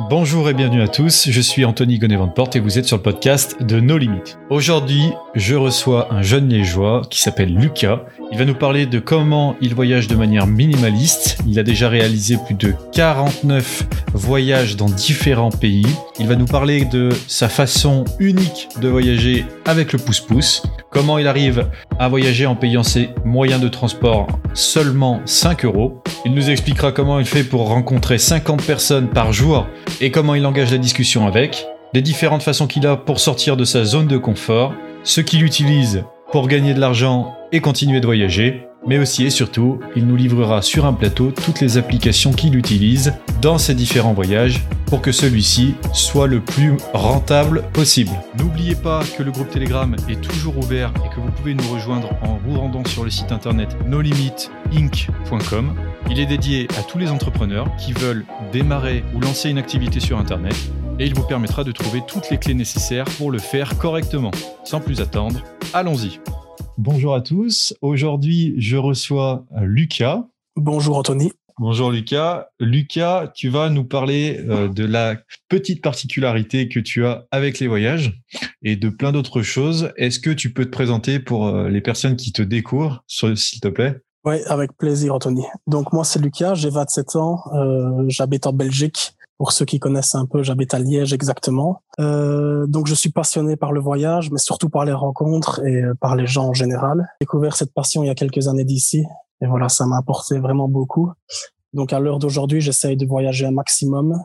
Bonjour et bienvenue à tous, je suis Anthony Gonnet-Porte et vous êtes sur le podcast de No Limit. Aujourd'hui, je reçois un jeune liégeois qui s'appelle Lucas. Il va nous parler de comment il voyage de manière minimaliste. Il a déjà réalisé plus de 49 voyages dans différents pays. Il va nous parler de sa façon unique de voyager avec le pouce-pouce. Comment il arrive à voyager en payant ses moyens de transport seulement 5 euros. Il nous expliquera comment il fait pour rencontrer 50 personnes par jour et comment il engage la discussion avec, les différentes façons qu'il a pour sortir de sa zone de confort, ce qu'il utilise pour gagner de l'argent et continuer de voyager, mais aussi et surtout, il nous livrera sur un plateau toutes les applications qu'il utilise dans ses différents voyages pour que celui-ci soit le plus rentable possible. N'oubliez pas que le groupe Telegram est toujours ouvert et que vous pouvez nous rejoindre en vous rendant sur le site internet nolimitinc.com. Il est dédié à tous les entrepreneurs qui veulent démarrer ou lancer une activité sur internet et il vous permettra de trouver toutes les clés nécessaires pour le faire correctement. Sans plus attendre, allons-y. Bonjour à tous. Aujourd'hui, je reçois euh, Lucas. Bonjour Anthony. Bonjour Lucas. Lucas, tu vas nous parler euh, de la petite particularité que tu as avec les voyages et de plein d'autres choses. Est-ce que tu peux te présenter pour euh, les personnes qui te découvrent, s'il te plaît? Oui, avec plaisir Anthony. Donc moi c'est Lucas, j'ai 27 ans, j'habite en Belgique pour ceux qui connaissent un peu, j'habite à Liège exactement. Euh, donc je suis passionné par le voyage, mais surtout par les rencontres et euh, par les gens en général. J'ai découvert cette passion il y a quelques années d'ici, et voilà, ça m'a apporté vraiment beaucoup. Donc à l'heure d'aujourd'hui, j'essaye de voyager un maximum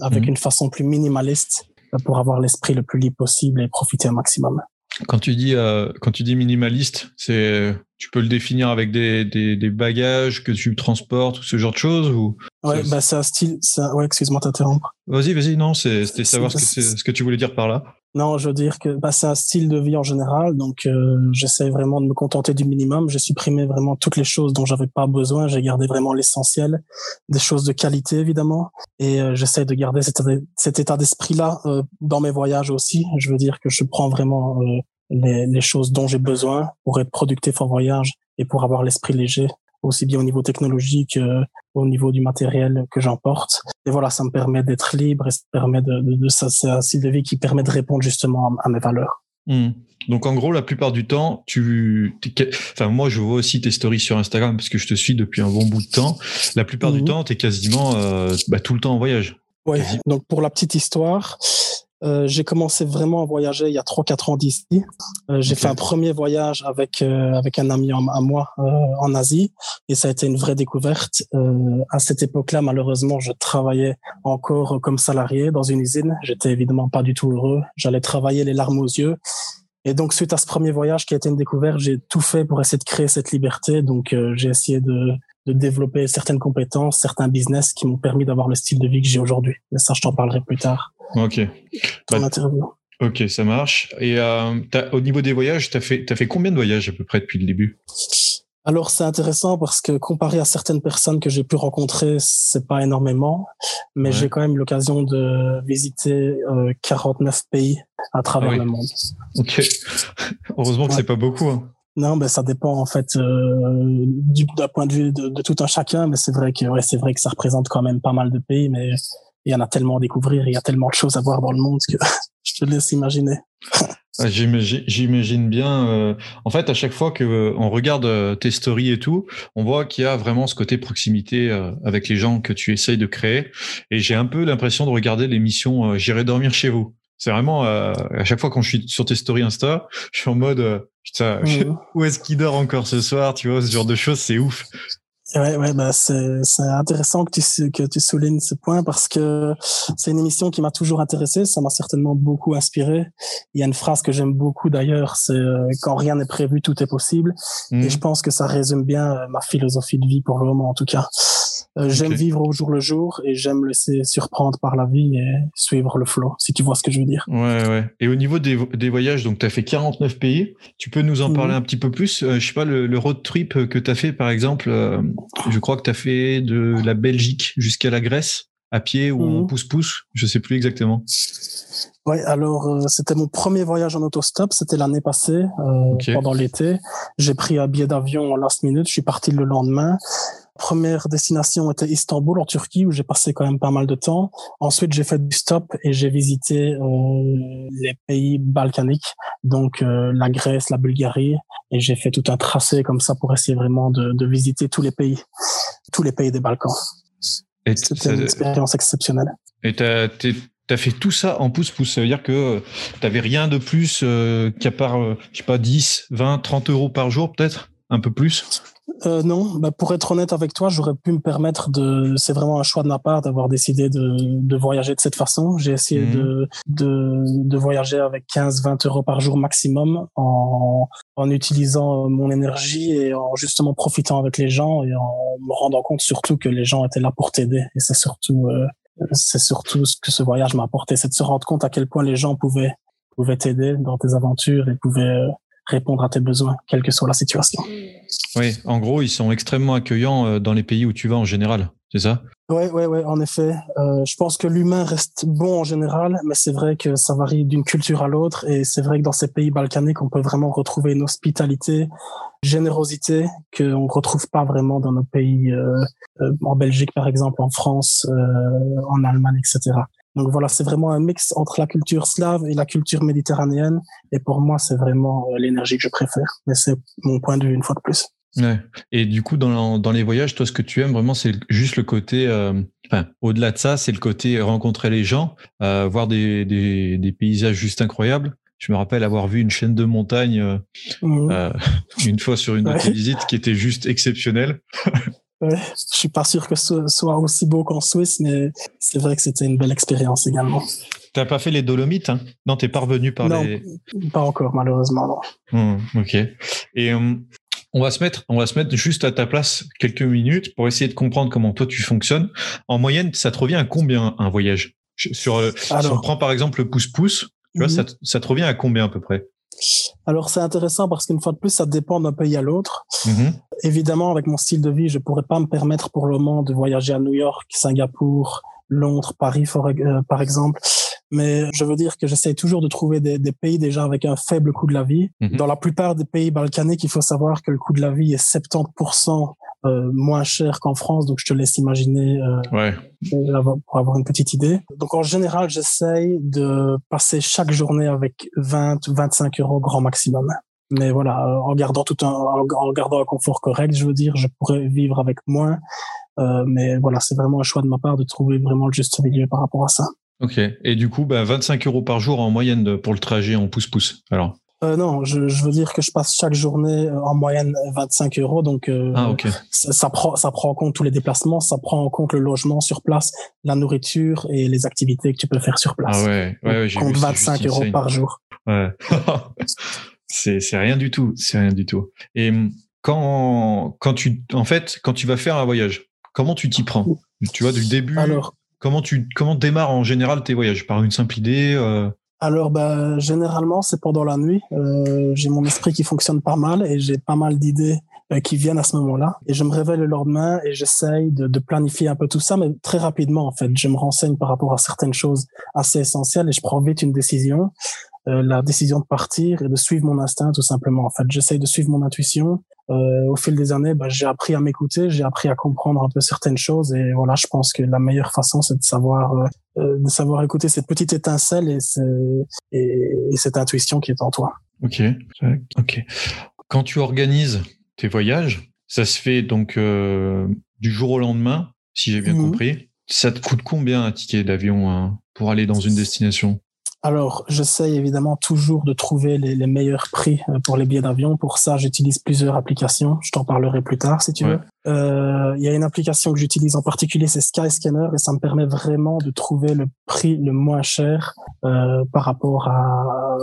avec mhm. une façon plus minimaliste pour avoir l'esprit le plus libre possible et profiter un maximum. Quand tu dis euh, quand tu dis minimaliste, c'est tu peux le définir avec des, des, des, bagages que tu transportes ou ce genre de choses ou? Ouais, bah c'est un style. Ça... Ouais, excuse-moi t'interrompre. Vas-y, vas-y. Non, c'était savoir ce que, ce que tu voulais dire par là. Non, je veux dire que bah, c'est un style de vie en général, donc euh, j'essaie vraiment de me contenter du minimum. J'ai supprimé vraiment toutes les choses dont j'avais pas besoin. J'ai gardé vraiment l'essentiel, des choses de qualité évidemment, et euh, j'essaie de garder cet, cet état d'esprit-là euh, dans mes voyages aussi. Je veux dire que je prends vraiment euh, les, les choses dont j'ai besoin pour être productif en voyage et pour avoir l'esprit léger aussi bien au niveau technologique, euh, au niveau du matériel que j'emporte. Et voilà, ça me permet d'être libre et ça permet de, de, de c'est un style de vie qui permet de répondre justement à, mes valeurs. Hmm. Donc en gros, la plupart du temps, tu, enfin moi je vois aussi tes stories sur Instagram parce que je te suis depuis un bon bout de temps. La plupart du mhm. temps, tu es quasiment euh, bah, tout le temps en voyage. Oui. Donc pour la petite histoire, euh, j'ai commencé vraiment à voyager il y a 3-4 ans d'ici. Euh, j'ai fait un premier voyage avec euh, avec un ami à moi euh, en Asie et ça a été une vraie découverte. à cette époque-là, malheureusement, je travaillais encore comme salarié dans une usine. J'étais évidemment pas du tout heureux. J'allais travailler les larmes aux yeux. Et donc, suite à ce premier voyage qui a été une découverte, j'ai tout fait pour essayer de créer cette liberté. Donc, j'ai essayé de, de développer certaines compétences, certains business qui m'ont permis d'avoir le style de vie que j'ai aujourd'hui. Mais ça, je t'en parlerai plus tard. Ok. Bah, ok, ça marche. Et euh, au niveau des voyages, tu as fait, as fait combien de voyages à peu près depuis le début? Alors c'est intéressant parce que comparé à certaines personnes que j'ai pu rencontrer, c'est pas énormément, mais j'ai quand même l'occasion de visiter euh, 49 pays à travers ah le monde. Ok. Heureusement que c'est pas beaucoup. Hein. Non, ben ça dépend en fait euh, du d'un point de vue de, de, tout un chacun, mais c'est vrai que ouais, c'est vrai que ça représente quand même pas mal de pays, mais il y en a tellement à découvrir, il y a tellement de choses à voir dans le monde que je te laisse imaginer. Ah, j'imagine bien. Euh, en fait, à chaque fois que euh, on regarde euh, tes stories et tout, on voit qu'il y a vraiment ce côté proximité avec les gens que tu essayes de créer. Et j'ai un peu l'impression de regarder l'émission J'irai dormir chez vous. C'est vraiment à chaque fois quand je suis sur tes stories Insta, je suis en mode putain, mmh. où est-ce qu'il dort encore ce soir Tu vois, ce genre de choses, c'est ouf. Ouais, ouais, bah c'est intéressant que tu que tu soulignes ce point parce que c'est une émission qui m'a toujours intéressé, ça m'a certainement beaucoup inspiré. Il y a une phrase que j'aime beaucoup d'ailleurs, c'est euh, quand rien n'est prévu, tout est possible. Et mhm. je pense que ça résume bien euh, ma philosophie de vie pour le moment en tout cas. Euh, j'aime vivre au jour le jour et j'aime me laisser surprendre par la vie et suivre le flow, si tu vois ce que je veux dire. Ouais, ouais. Et au niveau des, des voyages, donc tu as fait 49 pays, tu peux nous en mhm. parler un petit peu plus Je sais pas, le, le, road trip que tu as fait par exemple, je crois que tu as fait de la Belgique jusqu'à la Grèce à pied ou en mhm. pouce-pouce, je sais plus exactement. Oui, alors euh, c'était mon premier voyage en autostop, c'était l'année passée, euh, pendant l'été. J'ai pris un billet d'avion en last minute, je suis parti le lendemain. première destination était Istanbul en Turquie où j'ai passé quand même pas mal de temps. Ensuite, j'ai fait du stop et j'ai visité euh, les pays balkaniques, donc euh, la Grèce, la Bulgarie, et j'ai fait tout un tracé comme ça pour essayer vraiment de, de visiter tous les pays, tous les pays des Balkans. C'était une expérience exceptionnelle. Et tu as fait tout ça en pouce-pouce. Ça veut dire que tu n'avais rien de plus euh, qu'à part, euh, je sais pas, 10, 20, 30 euros par jour peut-être? Un peu plus? Euh, non, bah pour être honnête avec toi, j'aurais pu me permettre de. C'est vraiment un choix de ma part d'avoir décidé de, de voyager de cette façon. J'ai essayé mhm. de, de, de voyager avec 15-20 euros par jour maximum en, en utilisant mon énergie et en justement profitant avec les gens et en me rendant compte surtout que les gens étaient là pour t'aider. Et c'est surtout euh, c'est surtout ce que ce voyage m'a apporté, c'est de se rendre compte à quel point les gens pouvaient pouvaient t'aider dans tes aventures et pouvaient euh, répondre à tes besoins, quelle que soit la situation. Oui, en gros, ils sont extrêmement accueillants euh, dans les pays où tu vas en général, c'est ça? Oui, oui, oui, en effet. Euh, je pense que l'humain reste bon en général, mais c'est vrai que ça varie d'une culture à l'autre, et c'est vrai que dans ces pays balkaniques, on peut vraiment retrouver une hospitalité, générosité qu'on ne retrouve pas vraiment dans nos pays, euh, en Belgique par exemple, en France, en Allemagne, etc. Donc voilà, c'est vraiment un mix entre la culture slave et la culture méditerranéenne. Et pour moi, c'est vraiment euh, l'énergie que je préfère. Mais c'est mon point de vue une fois de plus. Ouais. Et du coup, dans, dans les voyages, toi, ce que tu aimes vraiment, c'est juste le côté. Euh, enfin, au-delà de ça, c'est le côté rencontrer les gens, euh, voir des, des, des, paysages juste incroyables. Je me rappelle avoir vu une chaîne de montagne euh, mmh. une fois sur une visite qui était juste exceptionnelle. Ouais, je suis pas sûr que ce soit aussi beau qu'en Suisse, mais c'est vrai que c'était une belle expérience également. T'as pas fait les Dolomites hein? Non, t'es pas revenu par non, pas encore malheureusement. Non. Mmh, ok. Et euh, on va se mettre, on va se mettre juste à ta place quelques minutes pour essayer de comprendre comment toi tu fonctionnes. En moyenne, ça te revient à combien un voyage? Sur, euh, si on prend par exemple le pouce-pouce, tu vois, ça, ça te revient à combien à peu près? Alors c'est intéressant parce qu'une fois de plus, ça dépend d'un pays à l'autre. Mm-hmm. Évidemment, avec mon style de vie, je pourrais pas me permettre pour le moment de voyager à New York, Singapour, Londres, Paris, euh, par exemple. Mais je veux dire que j'essaie toujours de trouver des, pays déjà avec un faible coût de la vie. Mm-hmm. Dans la plupart des pays balkaniques, il faut savoir que le coût de la vie est 70% euh, moins cher qu'en France, donc je te laisse imaginer euh, ouais. pour avoir une petite idée. Donc en général, j'essaye de passer chaque journée avec 20, 25 euros grand maximum. Mais voilà, euh, en gardant tout un, en gardant un confort correct, je veux dire, je pourrais vivre avec moins. Euh, mais voilà, c'est vraiment un choix de ma part de trouver vraiment le juste milieu par rapport à ça. Ok. Et du coup, bah, 25 euros par jour en moyenne pour le trajet en pouce-pouce. Alors? Euh, non, je, je, veux dire que je passe chaque journée euh, en moyenne 25 euros, donc euh, ah, okay. ça, ça, prend ça prend en compte tous les déplacements, ça prend en compte le logement sur place, la nourriture et les activités que tu peux faire sur place. Ah ouais, ouais, ouais compte 25 euros par jour. Ouais. c'est c'est rien du tout, c'est rien du tout. Et hum, quand quand tu en fait quand tu vas faire un voyage, comment tu t'y prends? Tu vois du début. Alors comment tu comment démarres en général tes voyages? Par une simple idée euh? Alors, bah, généralement, c'est pendant la nuit. Euh, j'ai mon esprit qui fonctionne pas mal et j'ai pas mal d'idées euh, qui viennent à ce moment-là. Et je me réveille le lendemain et j'essaye de, de, planifier un peu tout ça, mais très rapidement, en fait. Je me renseigne par rapport à certaines choses assez essentielles et je prends vite une décision. Euh, la décision de partir et de suivre mon instinct, tout simplement. En fait, j'essaye de suivre mon intuition euh, au fil des années, bah, j'ai appris à m'écouter, j'ai appris à comprendre un peu certaines choses et voilà, je pense que la meilleure façon, c'est de savoir, euh, euh de savoir écouter cette petite étincelle et, et, et, cette intuition qui est en toi. Ok, ok. Quand tu organises tes voyages, ça se fait donc euh, du jour au lendemain, si j'ai bien mmh. compris. Ça te coûte combien un ticket d'avion hein, pour aller dans une destination? Alors, j'essaye évidemment toujours de trouver les, les, meilleurs prix euh, pour les billets d'avion. Pour ça, j'utilise plusieurs applications. Je t'en parlerai plus tard si tu veux. Euh, il y a une application que j'utilise en particulier, c'est Skyscanner, et ça me permet vraiment de trouver le prix le moins cher euh, par rapport à,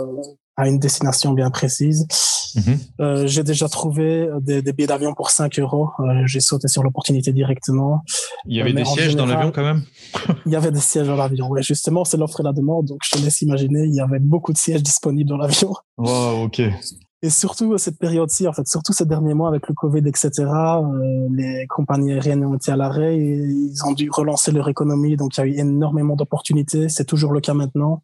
à une destination bien précise. Mhm. Euh, j'ai déjà trouvé des, des billets d'avion pour 5 euros. Euh, j'ai sauté sur l'opportunité directement. Il y avait euh, des sièges dans l'avion quand même Il y avait des sièges dans l'avion, oui. Justement, c'est l'offre et la demande, donc je te laisse imaginer, il y avait beaucoup de sièges disponibles dans l'avion. Wow, ok. Et surtout cette période-ci, en fait, surtout ces derniers mois avec le Covid, etc., euh, les compagnies aériennes ont été à l'arrêt et ils ont dû relancer leur économie. Donc, il y a eu énormément d'opportunités. C'est toujours le cas maintenant.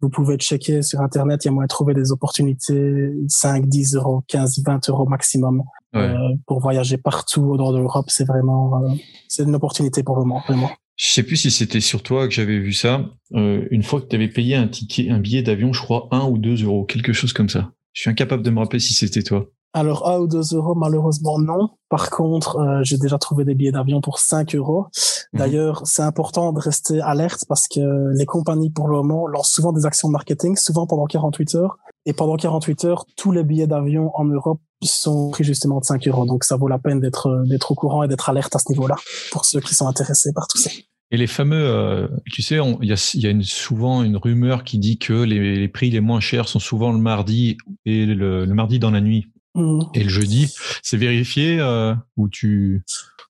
Vous pouvez checker sur Internet, il y a moyen de trouver des opportunités 5, 10 euros, 15, 20 euros maximum pour voyager partout au nord de l'Europe. C'est vraiment, c'est une opportunité pour le moment, vraiment. Je sais plus si c'était sur toi que j'avais vu ça. une fois que tu avais payé un ticket, un billet d'avion, je crois, 1 ou 2 euros, quelque chose comme ça. Je suis incapable de me rappeler si c'était toi. Alors, 1 ou 2 euros, malheureusement, non. Par contre, euh, j'ai déjà trouvé des billets d'avion pour 5 euros. Mhm. D'ailleurs, c'est important de rester alerte parce que les compagnies, pour le moment, lancent souvent des actions marketing, souvent pendant 48 heures. Et pendant 48 heures, tous les billets d'avion en Europe sont pris justement de 5 euros. Donc, ça vaut la peine d'être, d'être au courant et d'être alerte à ce niveau-là pour ceux qui sont intéressés par tout ça. Et les fameux, euh, tu sais, il y a, y a une, souvent une rumeur qui dit que les, les, prix les moins chers sont souvent le mardi et le, le mardi dans la nuit. Mmh. Et le jeudi, c'est vérifié euh, ou tu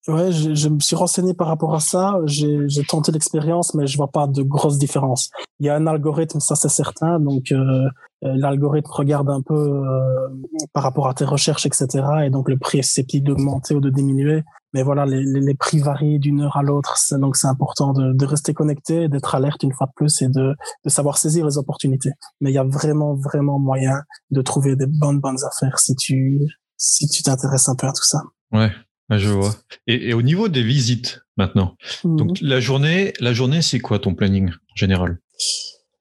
Ouais, je, je, me suis renseigné par rapport à ça. J'ai tenté l'expérience, mais je vois pas de grosses différences. Il y a un algorithme, ça c'est certain. Donc euh, euh, l'algorithme regarde un peu euh, par rapport à tes recherches, etc. Et donc le prix est susceptible d'augmenter ou de diminuer. Mais voilà, les, les, prix varient d'une heure à l'autre. Donc c'est important de, de, rester connecté, d'être alerte une fois de plus et de, de savoir saisir les opportunités. Mais il y a vraiment, vraiment moyen de trouver des bonnes, bonnes affaires si tu si tu t'intéresses un peu à tout ça. Ouais, je vois. Et, et, au niveau des visites maintenant, mhm. donc la journée, la journée, c'est quoi ton planning général?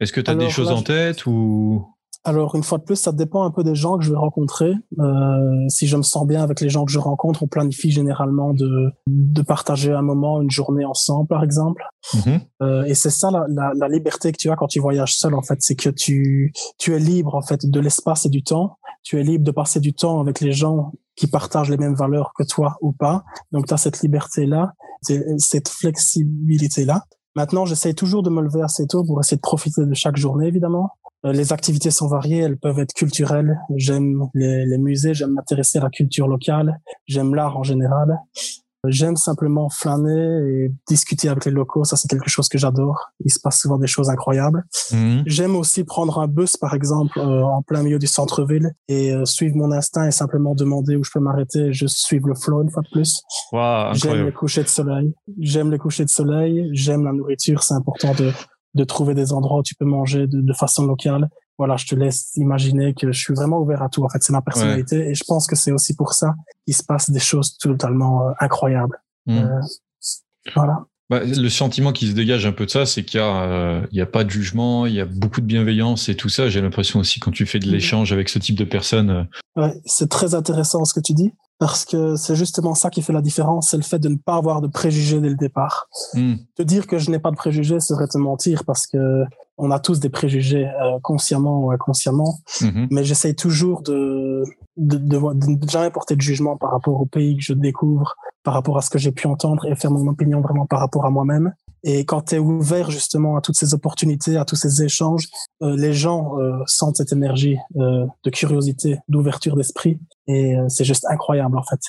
Est-ce que tu as des choses en tête ou alors, une fois de plus, ça dépend un peu des gens que je vais rencontrer. Euh, si je me sens bien avec les gens que je rencontre, on planifie généralement de, de partager un moment, une journée ensemble, par exemple. Mhm. Euh, et c'est ça la, la, la, liberté que tu as quand tu voyages seul, en fait. C'est que tu, tu es libre, en fait, de l'espace et du temps. Tu es libre de passer du temps avec les gens qui partagent les mêmes valeurs que toi ou pas. Donc, tu as cette liberté-là, cette flexibilité-là. Maintenant, j'essaie toujours de me lever assez tôt pour essayer de profiter de chaque journée, évidemment. Euh, les activités sont variées, elles peuvent être culturelles. J'aime les, les musées, j'aime m'intéresser à la culture locale, j'aime l'art en général. J'aime simplement flâner et discuter avec les locaux. Ça, c'est quelque chose que j'adore. Il se passe souvent des choses incroyables. Mhm. J'aime aussi prendre un bus, par exemple, euh, en plein milieu du centre-ville et euh, suivre mon instinct et simplement demander où je peux m'arrêter. Je suivre le flow une fois de plus. J'aime les couchers de soleil. J'aime les couchers de soleil. J'aime la nourriture. C'est important de, de trouver des endroits où tu peux manger de, de façon locale voilà, je te laisse imaginer que je suis vraiment ouvert à tout. En fait, c'est ma personnalité et je pense que c'est aussi pour ça qu'il se passe des choses totalement euh, incroyables. Hmm. Euh, voilà. Bah, le sentiment qui se dégage un peu de ça, c'est qu'il y a, euh, il y a pas de jugement, il y a beaucoup de bienveillance et tout ça. J'ai l'impression aussi quand tu fais de hmm. l'échange avec ce type de personnes. Ouais, c'est très intéressant ce que tu dis parce que c'est justement ça qui fait la différence, c'est le fait de ne pas avoir de préjugés dès le départ. Hmm. Te dire que je n'ai pas de préjugés serait te mentir parce que on a tous des préjugés euh, consciemment ou inconsciemment, mhm. mais j'essaye toujours de de, de, de, jamais porter de jugement par rapport au pays que je découvre, par rapport à ce que j'ai pu entendre et faire mon opinion vraiment par rapport à moi-même. Et quand tu es ouvert justement à toutes ces opportunités, à tous ces échanges, euh, les gens euh, sentent cette énergie euh, de curiosité, d'ouverture d'esprit. Et c'est juste incroyable en fait.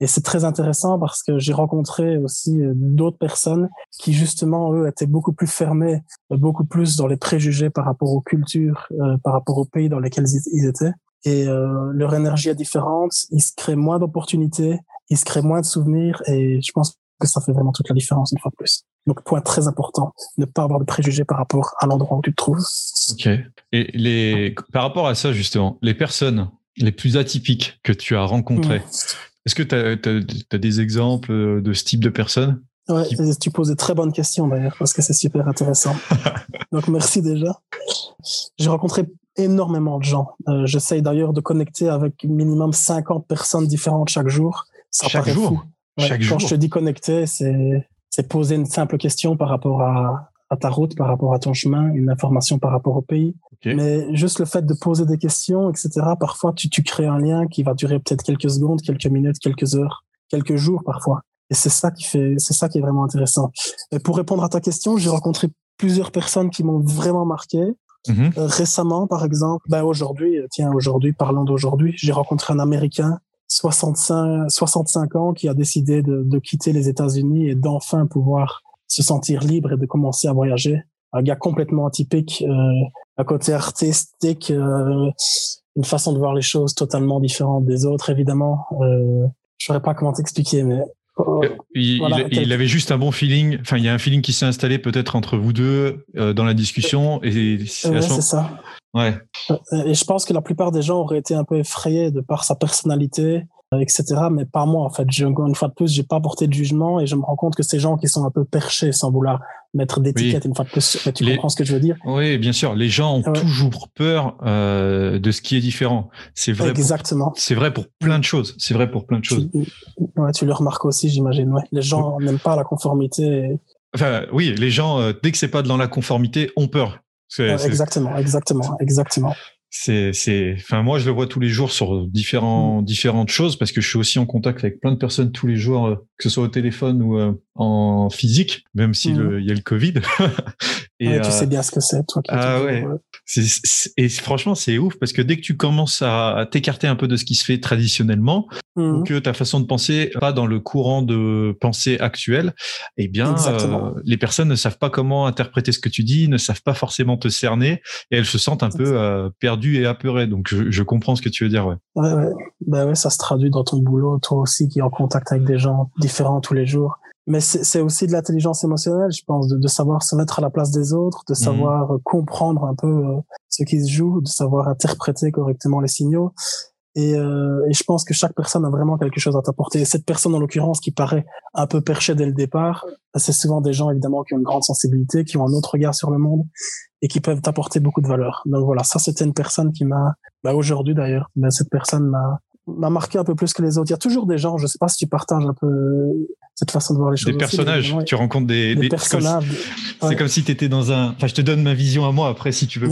Et c'est très intéressant parce que j'ai rencontré aussi d'autres personnes qui justement, eux, étaient beaucoup plus fermés, beaucoup plus dans les préjugés par rapport aux cultures, par rapport aux pays dans lesquels ils étaient. Et leur énergie est différente, ils se créent moins d'opportunités, ils se créent moins de souvenirs et je pense que ça fait vraiment toute la différence une fois de plus. Donc, point très important, ne pas avoir de préjugés par rapport à l'endroit où tu te trouves. Ok. Et les, par rapport à ça, justement, les personnes les plus atypiques que tu as rencontrées, est-ce que tu as, des exemples de ce type de personnes Ouais, tu poses de très bonnes questions d'ailleurs, parce que c'est super intéressant. Donc, merci déjà. J'ai rencontré énormément de gens. Euh, J'essaye d'ailleurs de connecter avec minimum 50 personnes différentes chaque jour. Ça chaque jour fou. Quand je te dis connecter, c'est c'est poser une simple question par rapport à, à, ta route, par rapport à ton chemin, une information par rapport au pays. Mais juste le fait de poser des questions, etc. Parfois, tu, tu crées un lien qui va durer peut-être quelques secondes, quelques minutes, quelques heures, quelques jours parfois. Et c'est ça qui fait, c'est ça qui est vraiment intéressant. Et pour répondre à ta question, j'ai rencontré plusieurs personnes qui m'ont vraiment marqué. Mm-hmm. Euh, récemment, par exemple, ben aujourd'hui, tiens, aujourd'hui, parlons d'aujourd'hui, j'ai rencontré un Américain 65, 65 ans qui a décidé de, de quitter les États-Unis et d'enfin pouvoir se sentir libre et de commencer à voyager. Un gars complètement atypique, euh, un côté artistique, euh, une façon de voir les choses totalement différente des autres, évidemment. Euh, je saurais pas comment t'expliquer, mais euh, il, il, avait juste un bon feeling. Enfin, il y a un feeling qui s'est installé peut-être entre vous deux euh, dans la discussion. Et c'est ça. Ouais. Et je pense que la plupart des gens auraient été un peu effrayés de par sa personnalité, etc. Mais pas moi, en fait. une fois de plus, j'ai pas porté de jugement et je me rends compte que ces gens qui sont un peu perchés sans vouloir mettre d'étiquette, une fois de plus, tu comprends ce que je veux dire? Oui, bien sûr. Les gens ont toujours peur euh, de ce qui est différent. C'est vrai. Exactement. C'est vrai pour plein de choses. C'est vrai pour plein de choses. Tu, ouais, tu le remarques aussi, j'imagine. Ouais. Les gens n'aiment pas la conformité. Enfin, oui, les gens, euh, dès que c'est pas dans la conformité, ont peur. Exactement, exactement, exactement c'est c'est enfin moi je le vois tous les jours sur différents mm. différentes choses parce que je suis aussi en contact avec plein de personnes tous les jours euh, que ce soit au téléphone ou euh, en physique même s'il mm. y a le Covid et tu sais euh, bien ce que c'est toi ah ouais et franchement c'est ouf parce que dès que tu commences à, t'écarter un peu de ce qui se fait traditionnellement ou mm. que ta façon de penser pas dans le courant de pensée actuel eh bien les personnes ne savent pas comment interpréter ce que tu dis ne savent pas forcément te cerner et elles se sentent un peu perdues et apeuré. Donc, je, comprends ce que tu veux dire, ouais. Ouais, ouais. Bah ouais, ça se traduit dans ton boulot, toi aussi, qui est en contact avec des gens différents tous les jours. Mais c'est aussi de l'intelligence émotionnelle, je pense, de, savoir se mettre à la place des autres, de mhm. savoir comprendre un peu euh, ce qui se joue, de savoir interpréter correctement les signaux. Et, euh, et, je pense que chaque personne a vraiment quelque chose à t'apporter. cette personne, en l'occurrence, qui paraît un peu perchée dès le départ, c'est souvent des gens, évidemment, qui ont une grande sensibilité, qui ont un autre regard sur le monde et qui peuvent t'apporter beaucoup de valeur. Donc voilà, ça, c'était une personne qui m'a, bah, aujourd'hui d'ailleurs, mais cette personne m'a, m'a marqué un peu plus que les autres. Il y a toujours des gens, je sais pas si tu partages un peu cette façon de voir les choses. Des personnages, tu rencontres des, des, personnages. C'est comme, si tu étais dans un. Enfin, je te donne ma vision à moi après si tu veux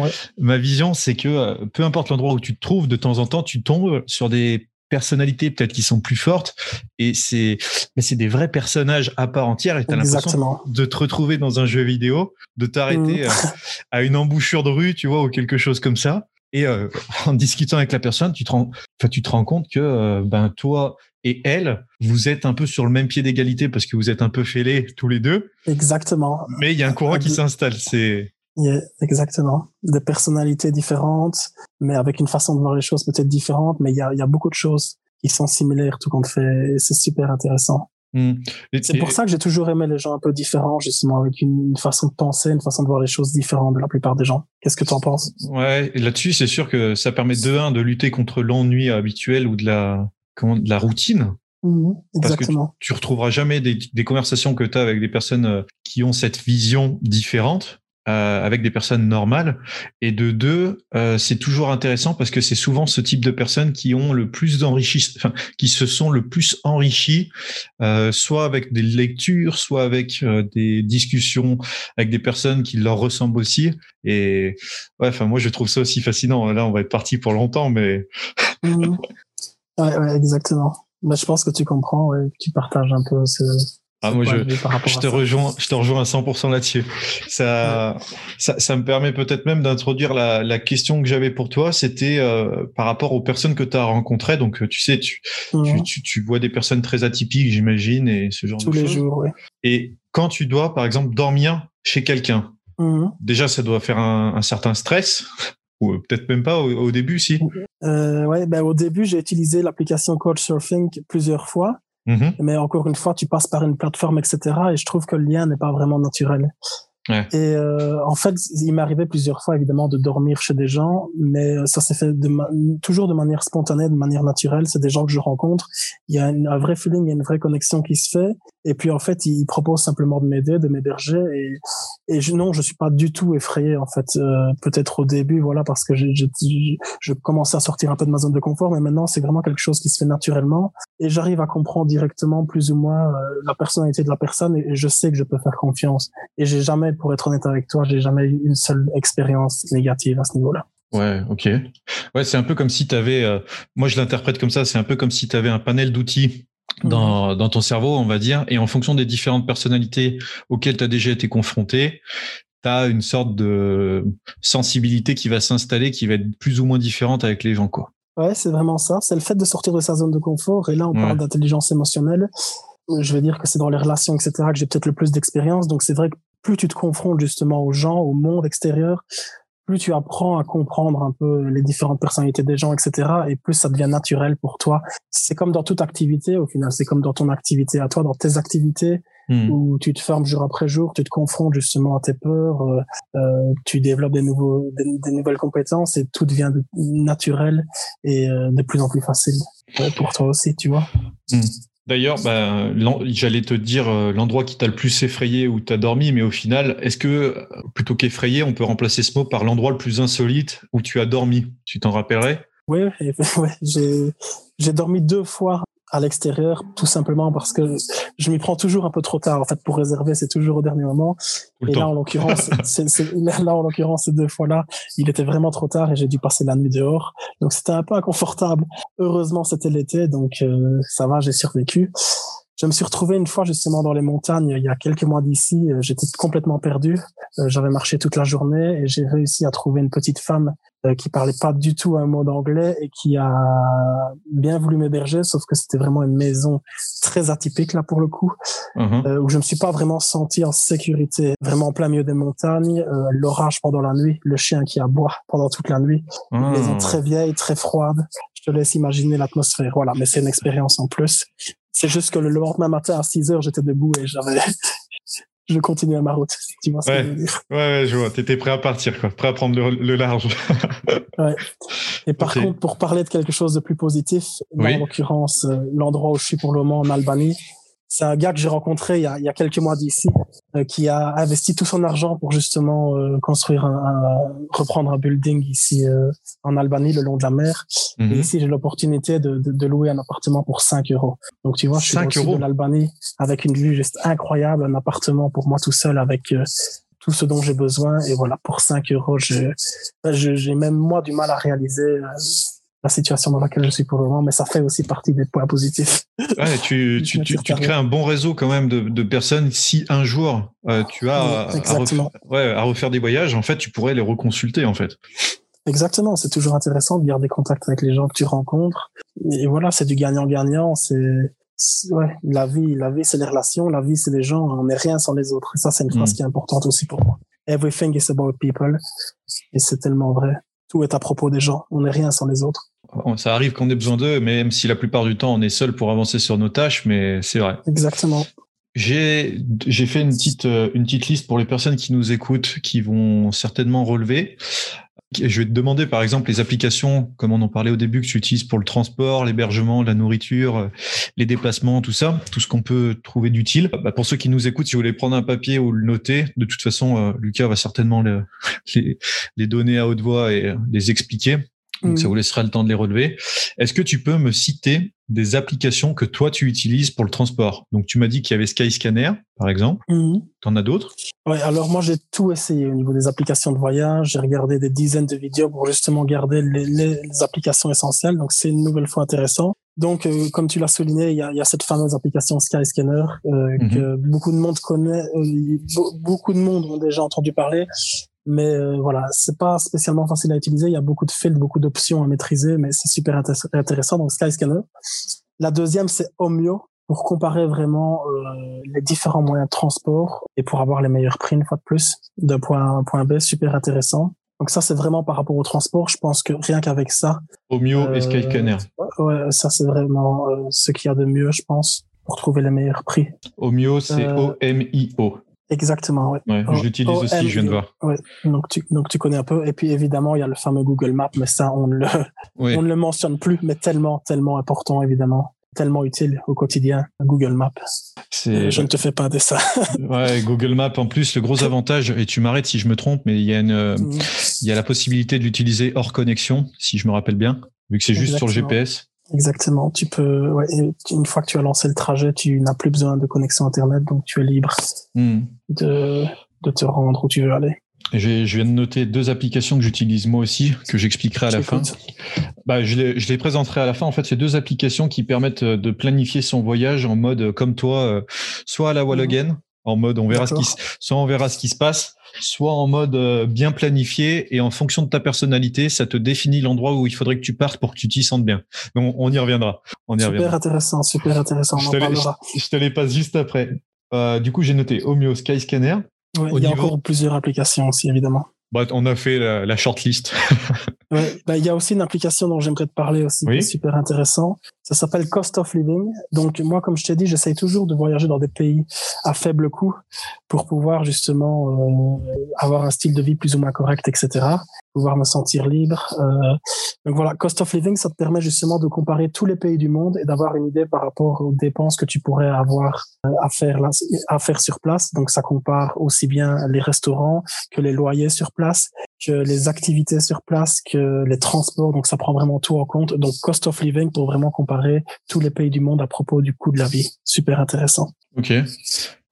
ouais. Ma vision, c'est que euh, peu importe l'endroit où tu te trouves, de temps en temps, tu tombes sur des personnalités peut-être qui sont plus fortes et c'est mais c'est des vrais personnages à part entière et tu as l'impression de te retrouver dans un jeu vidéo de t'arrêter mmh. euh, à une embouchure de rue tu vois ou quelque chose comme ça et euh, en discutant avec la personne, tu te rends, enfin, tu te rends compte que euh, ben toi et elle, vous êtes un peu sur le même pied d'égalité parce que vous êtes un peu fêlés tous les deux. Exactement. Mais il y a un courant qui s'installe. C'est exactement. Des personnalités différentes, mais avec une façon de voir les choses peut-être différente, mais il y a, y a beaucoup de choses qui sont similaires tout compte fait. C'est super intéressant. Hmm. C'est pour ça que j'ai toujours aimé les gens un peu différents, justement, avec une façon de penser, une façon de voir les choses différentes de la plupart des gens. Qu'est-ce que tu en penses? Ouais, là-dessus, c'est sûr que ça permet de un de lutter contre l'ennui habituel ou de la comment, de la routine. Mmh, exactement. Parce que tu, tu retrouveras jamais des, des conversations que tu as avec des personnes euh, qui ont cette vision différente. Euh, avec des personnes normales. Et de deux, euh, c'est toujours intéressant parce que c'est souvent ce type de personnes qui ont le plus d'enrichi, enfin, qui se sont le plus enrichis, euh, soit avec des lectures, soit avec euh, des discussions avec des personnes qui leur ressemblent aussi. Et ouais, enfin moi je trouve ça aussi fascinant. Là, on va être parti pour longtemps, mais. Mmh. ouais, ouais, exactement. Mais je pense que tu comprends, ouais, tu partages un peu ce, ah, moi, je, je te rejoins, je te rejoins à 100% là-dessus. Ça, ça, ça, me permet peut-être même d'introduire la, la, question que j'avais pour toi. C'était euh, par rapport aux personnes que tu as rencontrées. Donc, tu sais, tu, tu, tu, tu, vois des personnes très atypiques, j'imagine, et ce genre Tous de choses. Tous les jours, oui. Et quand tu dois, par exemple, dormir chez quelqu'un, mmh. déjà, ça doit faire un, un certain stress. Ou peut-être même pas au, au début, si. Euh, ouais, ben, au début, j'ai utilisé l'application Couchsurfing plusieurs fois. Mhm. Mais encore une fois, tu passes par une plateforme, etc. Et je trouve que le lien n'est pas vraiment naturel. Ouais. Et euh, en fait, il m'est arrivé plusieurs fois, évidemment, de dormir chez des gens, mais ça s'est fait de toujours de manière spontanée, de manière naturelle. C'est des gens que je rencontre. Il y a un vrai feeling, il y a une vraie connexion qui se fait. Et puis, en fait, ils proposent simplement de m'aider, de m'héberger. Et, et je, non, je suis pas du tout effrayé, en fait. Euh, Peut-être au début, voilà, parce que je commençais à sortir un peu de ma zone de confort, mais maintenant, c'est vraiment quelque chose qui se fait naturellement. Et j'arrive à comprendre directement, plus ou moins, euh, la personnalité de la personne. Et je sais que je peux faire confiance. Et j'ai jamais pour être honnête avec toi, j'ai jamais eu une seule expérience négative à ce niveau-là. Ouais, ok. Ouais, c'est un peu comme si tu avais, euh, moi je l'interprète comme ça, c'est un peu comme si tu avais un panel d'outils dans, mhm. dans ton cerveau, on va dire, et en fonction des différentes personnalités auxquelles tu as déjà été confronté, tu as une sorte de sensibilité qui va s'installer, qui va être plus ou moins différente avec les gens, quoi. Ouais, c'est vraiment ça. C'est le fait de sortir de sa zone de confort. Et là, on parle d'intelligence émotionnelle. Je vais dire que c'est dans les relations, etc., que j'ai peut-être le plus d'expérience. Donc, c'est vrai que plus tu te confrontes justement aux gens, au monde extérieur, plus tu apprends à comprendre un peu les différentes personnalités des gens, etc. Et plus ça devient naturel pour toi. C'est comme dans toute activité, au final. C'est comme dans ton activité à toi, dans tes activités. hmm. où tu te formes jour après jour, tu te confrontes justement à tes peurs, euh, euh tu développes des, nouveaux, des, nouvelles compétences et tout devient naturel et euh, de plus en plus facile pour toi aussi, tu vois. Hmm. D'ailleurs, bah, j'allais te dire euh, l'endroit qui t'a le plus effrayé où tu as dormi, mais au final, est-ce que plutôt qu'effrayé, on peut remplacer ce mot par l'endroit le plus insolite où tu as dormi? Tu t'en rappellerais? Oui, j'ai dormi deux fois à l'extérieur, tout simplement parce que je m'y prends toujours un peu trop tard. En fait, pour réserver, c'est toujours au dernier moment. et là, en l'occurrence, là, en l'occurrence, ces deux fois-là, il était vraiment trop tard et j'ai dû passer la nuit dehors. Donc, c'était un peu inconfortable. Heureusement, c'était l'été, donc euh, ça va, j'ai survécu. Je me suis retrouvé une fois justement dans les montagnes il y a quelques mois d'ici. Euh, j'étais complètement perdu. Euh, j'avais marché toute la journée et j'ai réussi à trouver une petite femme euh, qui parlait pas du tout un mot d'anglais et qui a bien voulu m'héberger, sauf que c'était vraiment une maison très atypique là pour le coup, uh-huh. où je me suis pas vraiment senti en sécurité, vraiment en plein milieu des montagnes, l'orage pendant la nuit, le chien qui aboie pendant toute la nuit, une ah. maison très vieille, très froide. Je te laisse imaginer l'atmosphère. Voilà, mais c'est une expérience en plus. C'est juste que le lendemain matin à 6 heures, j'étais debout et j'avais, je continuais ma route. Tu vois ce ouais. que je veux dire. Ouais, ouais, je vois. T'étais prêt à partir, quoi. Prêt à prendre le, large. ouais. Et par contre, pour parler de quelque chose de plus positif, en l'occurrence, euh, l'endroit où je suis pour le moment en Albanie, c'est un gars que j'ai rencontré il y, a, il y a, quelques mois d'ici, euh, qui a investi tout son argent pour justement euh, construire un, reprendre un building ici euh, en Albanie, le long de la mer. Et mhm. ici, j'ai l'opportunité de, de, de, louer un appartement pour 5 euros. Donc tu vois, je suis au sud de l'Albanie avec une vue juste incroyable, un appartement pour moi tout seul avec tout ce dont j'ai besoin. Et voilà, pour 5 euros, j'ai même moi du mal à réaliser la situation dans laquelle je suis pour le moment, mais ça fait aussi partie des points positifs. Ouais, tu, tu, tu, tu, crées un bon réseau quand même de, de personnes. Si un jour euh, tu as à, refaire, ouais, à refaire des voyages, en fait, tu pourrais les reconsulter en fait. Exactement, c'est toujours intéressant de garder contact avec les gens que tu rencontres. Et voilà, c'est du gagnant-gagnant. C'est ouais, la vie, la vie, c'est les relations, la vie, c'est les gens. On n'est rien sans les autres. Et ça, c'est une phrase mm. qui est importante aussi pour moi. Everything is about people. Et c'est tellement vrai. Tout est à propos des gens. On n'est rien sans les autres. Ça arrive qu'on ait besoin d'eux, même si la plupart du temps on est seul pour avancer sur nos tâches, mais c'est vrai. Exactement. J'ai fait une petite euh, une petite liste pour les personnes qui nous écoutent, qui vont certainement relever. Je vais te demander par exemple les applications, comme on en parlait au début, que tu utilises pour le transport, l'hébergement, la nourriture, euh, les déplacements, tout ça, tout ce qu'on peut trouver d'utile. Bah, pour ceux qui nous écoutent, si vous voulez prendre un papier ou le noter, de toute façon, euh, Lucas va certainement les, les donner à haute voix et les expliquer. Donc, ça mm. vous laissera le temps de les relever. Est-ce que tu peux me citer des applications que toi, tu utilises pour le transport? Donc, tu m'as dit qu'il y avait Skyscanner, par exemple. Mm. Tu en as d'autres? Oui, alors moi, j'ai tout essayé au niveau des applications de voyage. J'ai regardé des dizaines de vidéos pour justement garder les, applications essentielles. Donc, c'est une nouvelle fois intéressant. Donc, euh, comme tu l'as souligné, il y, a, il y a, cette fameuse application Skyscanner euh, mm-hmm. que beaucoup de monde connaît, euh, beaucoup de monde ont déjà entendu parler. Mais euh, voilà, c'est pas spécialement facile à utiliser. Il y a beaucoup de fields, beaucoup d'options à maîtriser, mais c'est super intéressant. Donc Skyscanner. La deuxième, c'est Omio pour comparer vraiment euh, les différents moyens de transport et pour avoir les meilleurs prix une fois de plus d'un point A à un point B. Super intéressant. Donc ça, c'est vraiment par rapport au transport. Je pense que rien qu'avec ça. Omio et euh, Skyscanner. Ouais, ça c'est vraiment euh, ce qu'il y a de mieux, je pense, pour trouver les meilleurs prix. Omio, c'est O-M-I-O. Exactement, oui. Ouais, je l'utilise aussi, je viens de voir. Ouais, donc tu, donc tu connais un peu. Et puis évidemment, il y a le fameux Google Maps, mais ça, on ne le, on ne le mentionne plus, mais tellement, tellement important, évidemment. Tellement utile au quotidien, Google Maps. Je ne te fais pas de ça. ouais, Google Maps, en plus, le gros avantage, et tu m'arrêtes si je me trompe, mais il y a une, mm. il y a la possibilité de l'utiliser hors connexion, si je me rappelle bien, vu que c'est juste sur le GPS. Exactement. Tu peux, ouais, une fois que tu as lancé le trajet, tu n'as plus besoin de connexion Internet, donc tu es libre hmm. de, de te rendre où tu veux aller. Je, viens de noter deux applications que j'utilise moi aussi, que j'expliquerai à la fin. Bah, je, les, je les présenterai à la fin. En fait, c'est deux applications qui permettent de planifier son voyage en mode comme toi, euh, soit à la wall mhm. En mode on verra ce qui, soit on verra ce qui se passe, soit en mode euh, bien planifié et en fonction de ta personnalité, ça te définit l'endroit où il faudrait que tu partes pour que tu t'y sentes bien. On, on, y reviendra. On y super intéressant, super intéressant. je, te les, je, te les passe juste après. Euh, du coup, j'ai noté Omio Skyscanner. Ouais, il y a encore plusieurs applications aussi, évidemment. Bah, on a fait la, la shortlist. ouais, bah, il y a aussi une application dont j'aimerais te parler aussi, qui est super intéressant. Ça s'appelle Cost of Living. Donc moi, comme je t'ai dit, j'essaye toujours de voyager dans des pays à faible coût pour pouvoir justement euh, avoir un style de vie plus ou moins correct, etc. Pouvoir me sentir libre. Euh, donc voilà, Cost of Living, ça te permet justement de comparer tous les pays du monde et d'avoir une idée par rapport aux dépenses que tu pourrais avoir euh, à faire là, à faire sur place. Donc ça compare aussi bien les restaurants que les loyers sur place, que les activités sur place, que les transports. Donc ça prend vraiment tout en compte. Donc Cost of Living pour vraiment comparer tous les pays du monde à propos du coût de la vie. Super intéressant. Ok.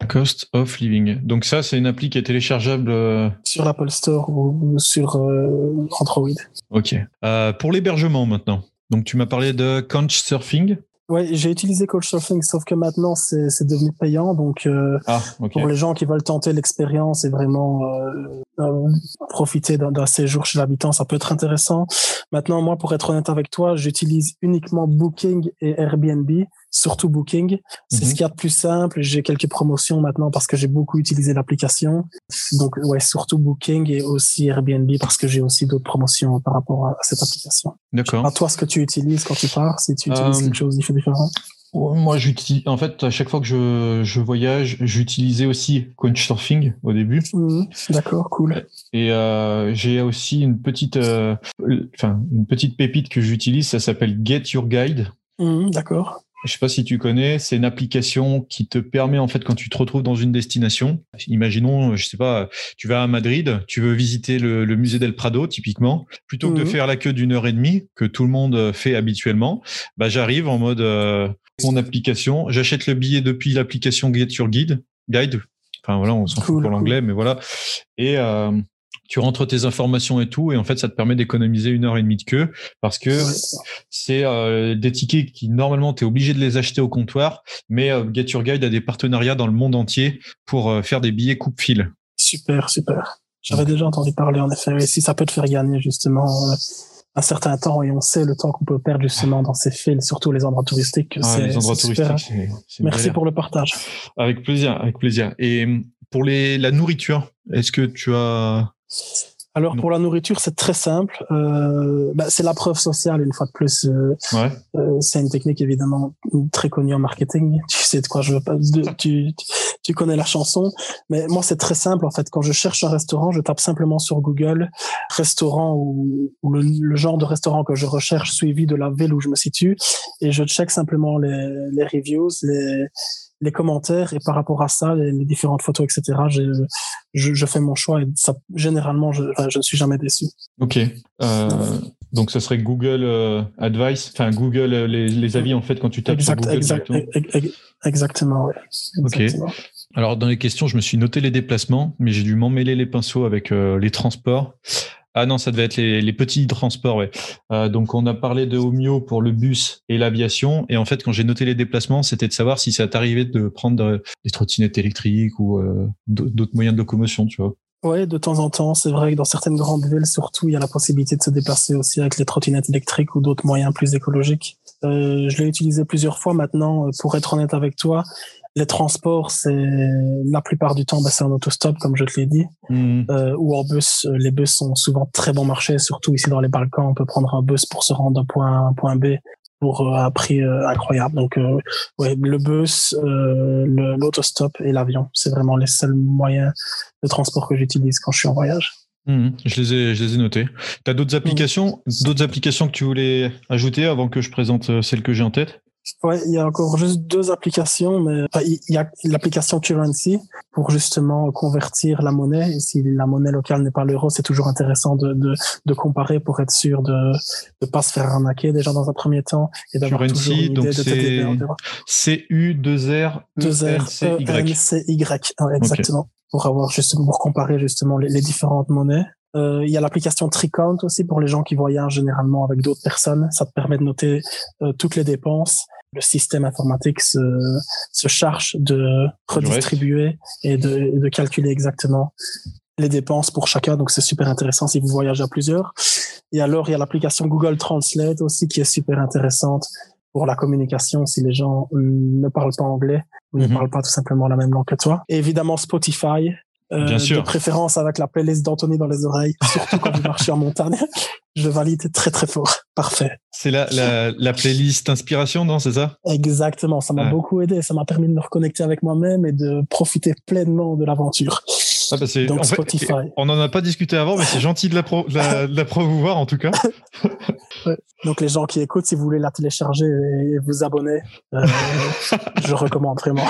Cost of Living. Donc ça, c'est une appli qui est téléchargeable euh, sur l'Apple Store ou, sur euh, Android. Ok. Euh, pour l'hébergement maintenant. Donc tu m'as parlé de Couchsurfing. Oui, j'ai utilisé Couchsurfing, sauf que maintenant c'est devenu payant. Donc ah, pour les gens qui veulent tenter l'expérience et vraiment profiter d'un séjour chez l'habitant, ça peut être intéressant. Maintenant, moi, pour être honnête avec toi, j'utilise uniquement Booking et Airbnb, surtout Booking. C'est ce mhm. qu'il y a de plus simple. J'ai quelques promotions maintenant parce que j'ai beaucoup utilisé l'application. Donc ouais, surtout Booking et aussi Airbnb parce que j'ai aussi d'autres promotions par rapport à cette application. D'accord. À toi, ce que tu utilises quand tu pars, si tu utilises quelque chose différent. Moi, j'utilise. En fait, à chaque fois que je, je voyage, j'utilisais aussi Couchsurfing au début. Mmh, d'accord, cool. Et euh, j'ai aussi une petite, euh, enfin, une petite pépite que j'utilise. Ça s'appelle Get Your Guide. Mmh, d'accord. Je sais pas si tu connais, c'est une application qui te permet en fait quand tu te retrouves dans une destination, imaginons, je sais pas, tu vas à Madrid, tu veux visiter le, musée del Prado typiquement, plutôt que de mmh. faire la queue d'une heure et demie que tout le monde fait habituellement, bah j'arrive en mode euh, mon application, j'achète le billet depuis l'application Get Your Guide, Guide. Enfin voilà, on s'en fout pour l'anglais, mais voilà. Et euh, tu rentres tes informations et tout, et en fait, ça te permet d'économiser une heure et demie de queue parce que c'est euh, des tickets qui normalement tu es obligé de les acheter au comptoir, mais euh, Get Your Guide a des partenariats dans le monde entier pour faire des billets coupe-fil. Super, super. J'avais déjà entendu parler en effet. Et si ça peut te faire gagner justement un certain temps et on sait le temps qu'on peut perdre justement dans ces fils, surtout les endroits touristiques. Ah, les endroits touristiques, Merci pour le partage. Avec plaisir, avec plaisir. Et pour les, la nourriture, est-ce que tu as alors pour la nourriture, c'est très simple. Euh, bah, c'est la preuve sociale une fois de plus. Euh, ouais. euh, c'est une technique évidemment très connue en marketing. Tu sais de quoi je veux pas. tu, tu connais la chanson, mais moi c'est très simple en fait. Quand je cherche un restaurant, je tape simplement sur Google restaurant ou, le, le, genre de restaurant que je recherche suivi de la ville où je me situe et je check simplement les, les reviews, les les commentaires et par rapport à ça, les, différentes photos, etc. Je, je, fais mon choix et ça, généralement, je, je ne suis jamais déçu. Ok. Euh, donc, ce serait Google euh, Advice, enfin Google euh, les, les, avis en fait quand tu tapes sur Google. Exact, exactement. Ouais. Ok. Alors dans les questions, je me suis noté les déplacements, mais j'ai dû m'emmêler les pinceaux avec les transports. Ah non, ça devait être les, petits transports, ouais. Euh, donc on a parlé de Omio pour le bus et l'aviation. Et en fait, quand j'ai noté les déplacements, c'était de savoir si ça t'arrivait de prendre des trottinettes électriques ou euh, d'autres moyens de locomotion, tu vois. Oui, de temps en temps, c'est vrai que dans certaines grandes villes, surtout, il y a la possibilité de se déplacer aussi avec les trottinettes électriques ou d'autres moyens plus écologiques. Euh, je l'ai utilisé plusieurs fois maintenant. Pour être honnête avec toi, les transports, c'est la plupart du temps, bah, c'est en autostop, comme je te l'ai dit, hmm. euh, ou en bus. Les bus sont souvent très bon marché, surtout ici dans les Balkans. On peut prendre un bus pour se rendre d'un point A à un point B pour euh, un prix euh, incroyable. Donc, euh, ouais, le bus, l'autostop et l'avion, c'est vraiment les seuls moyens de transport que j'utilise quand je suis en voyage. Hmm. je les ai, je les ai notés. Tu as d'autres applications, d'autres applications que tu voulais ajouter avant que je présente celles que j'ai en tête? Ouais, il y a encore juste deux applications, mais il y a l'application Currency pour justement convertir la monnaie. Et si la monnaie locale n'est pas l'euro, c'est toujours intéressant de, de, de, comparer pour être sûr de ne pas se faire arnaquer déjà dans un premier temps et d'avoir toujours une idée de C U 2 R 2 R C Y. C Y. exactement. Pour avoir justement pour comparer justement les, les différentes monnaies. Euh, il y a l'application Tricount aussi pour les gens qui voyagent généralement avec d'autres personnes. Ça te permet de noter euh, toutes les dépenses. Le système informatique se, se charge de redistribuer et de, de calculer exactement les dépenses pour chacun. Donc, c'est super intéressant si vous voyagez à plusieurs. Et alors, il y a l'application Google Translate aussi qui est super intéressante pour la communication si les gens ne parlent pas anglais ou ne mhm. parlent pas tout simplement la même langue que toi. Et évidemment, Spotify Euh, Bien sûr. De préférence avec la playlist d'Anthony dans les oreilles, surtout quand vous marchez en montagne. Je valide très très fort. Parfait. C'est la, la, la, playlist inspiration, non C'est ça? Exactement. Ça m'a Ouais. beaucoup aidé. Ça m'a permis de me reconnecter avec moi-même et de profiter pleinement de l'aventure. Ah bah c'est- Donc, en fait, Spotify. on n'en a pas discuté avant, mais c'est gentil de la, pro, de la, de la promouvoir en tout cas. Donc les gens qui écoutent, si vous voulez la télécharger et vous abonner, euh, je recommande vraiment.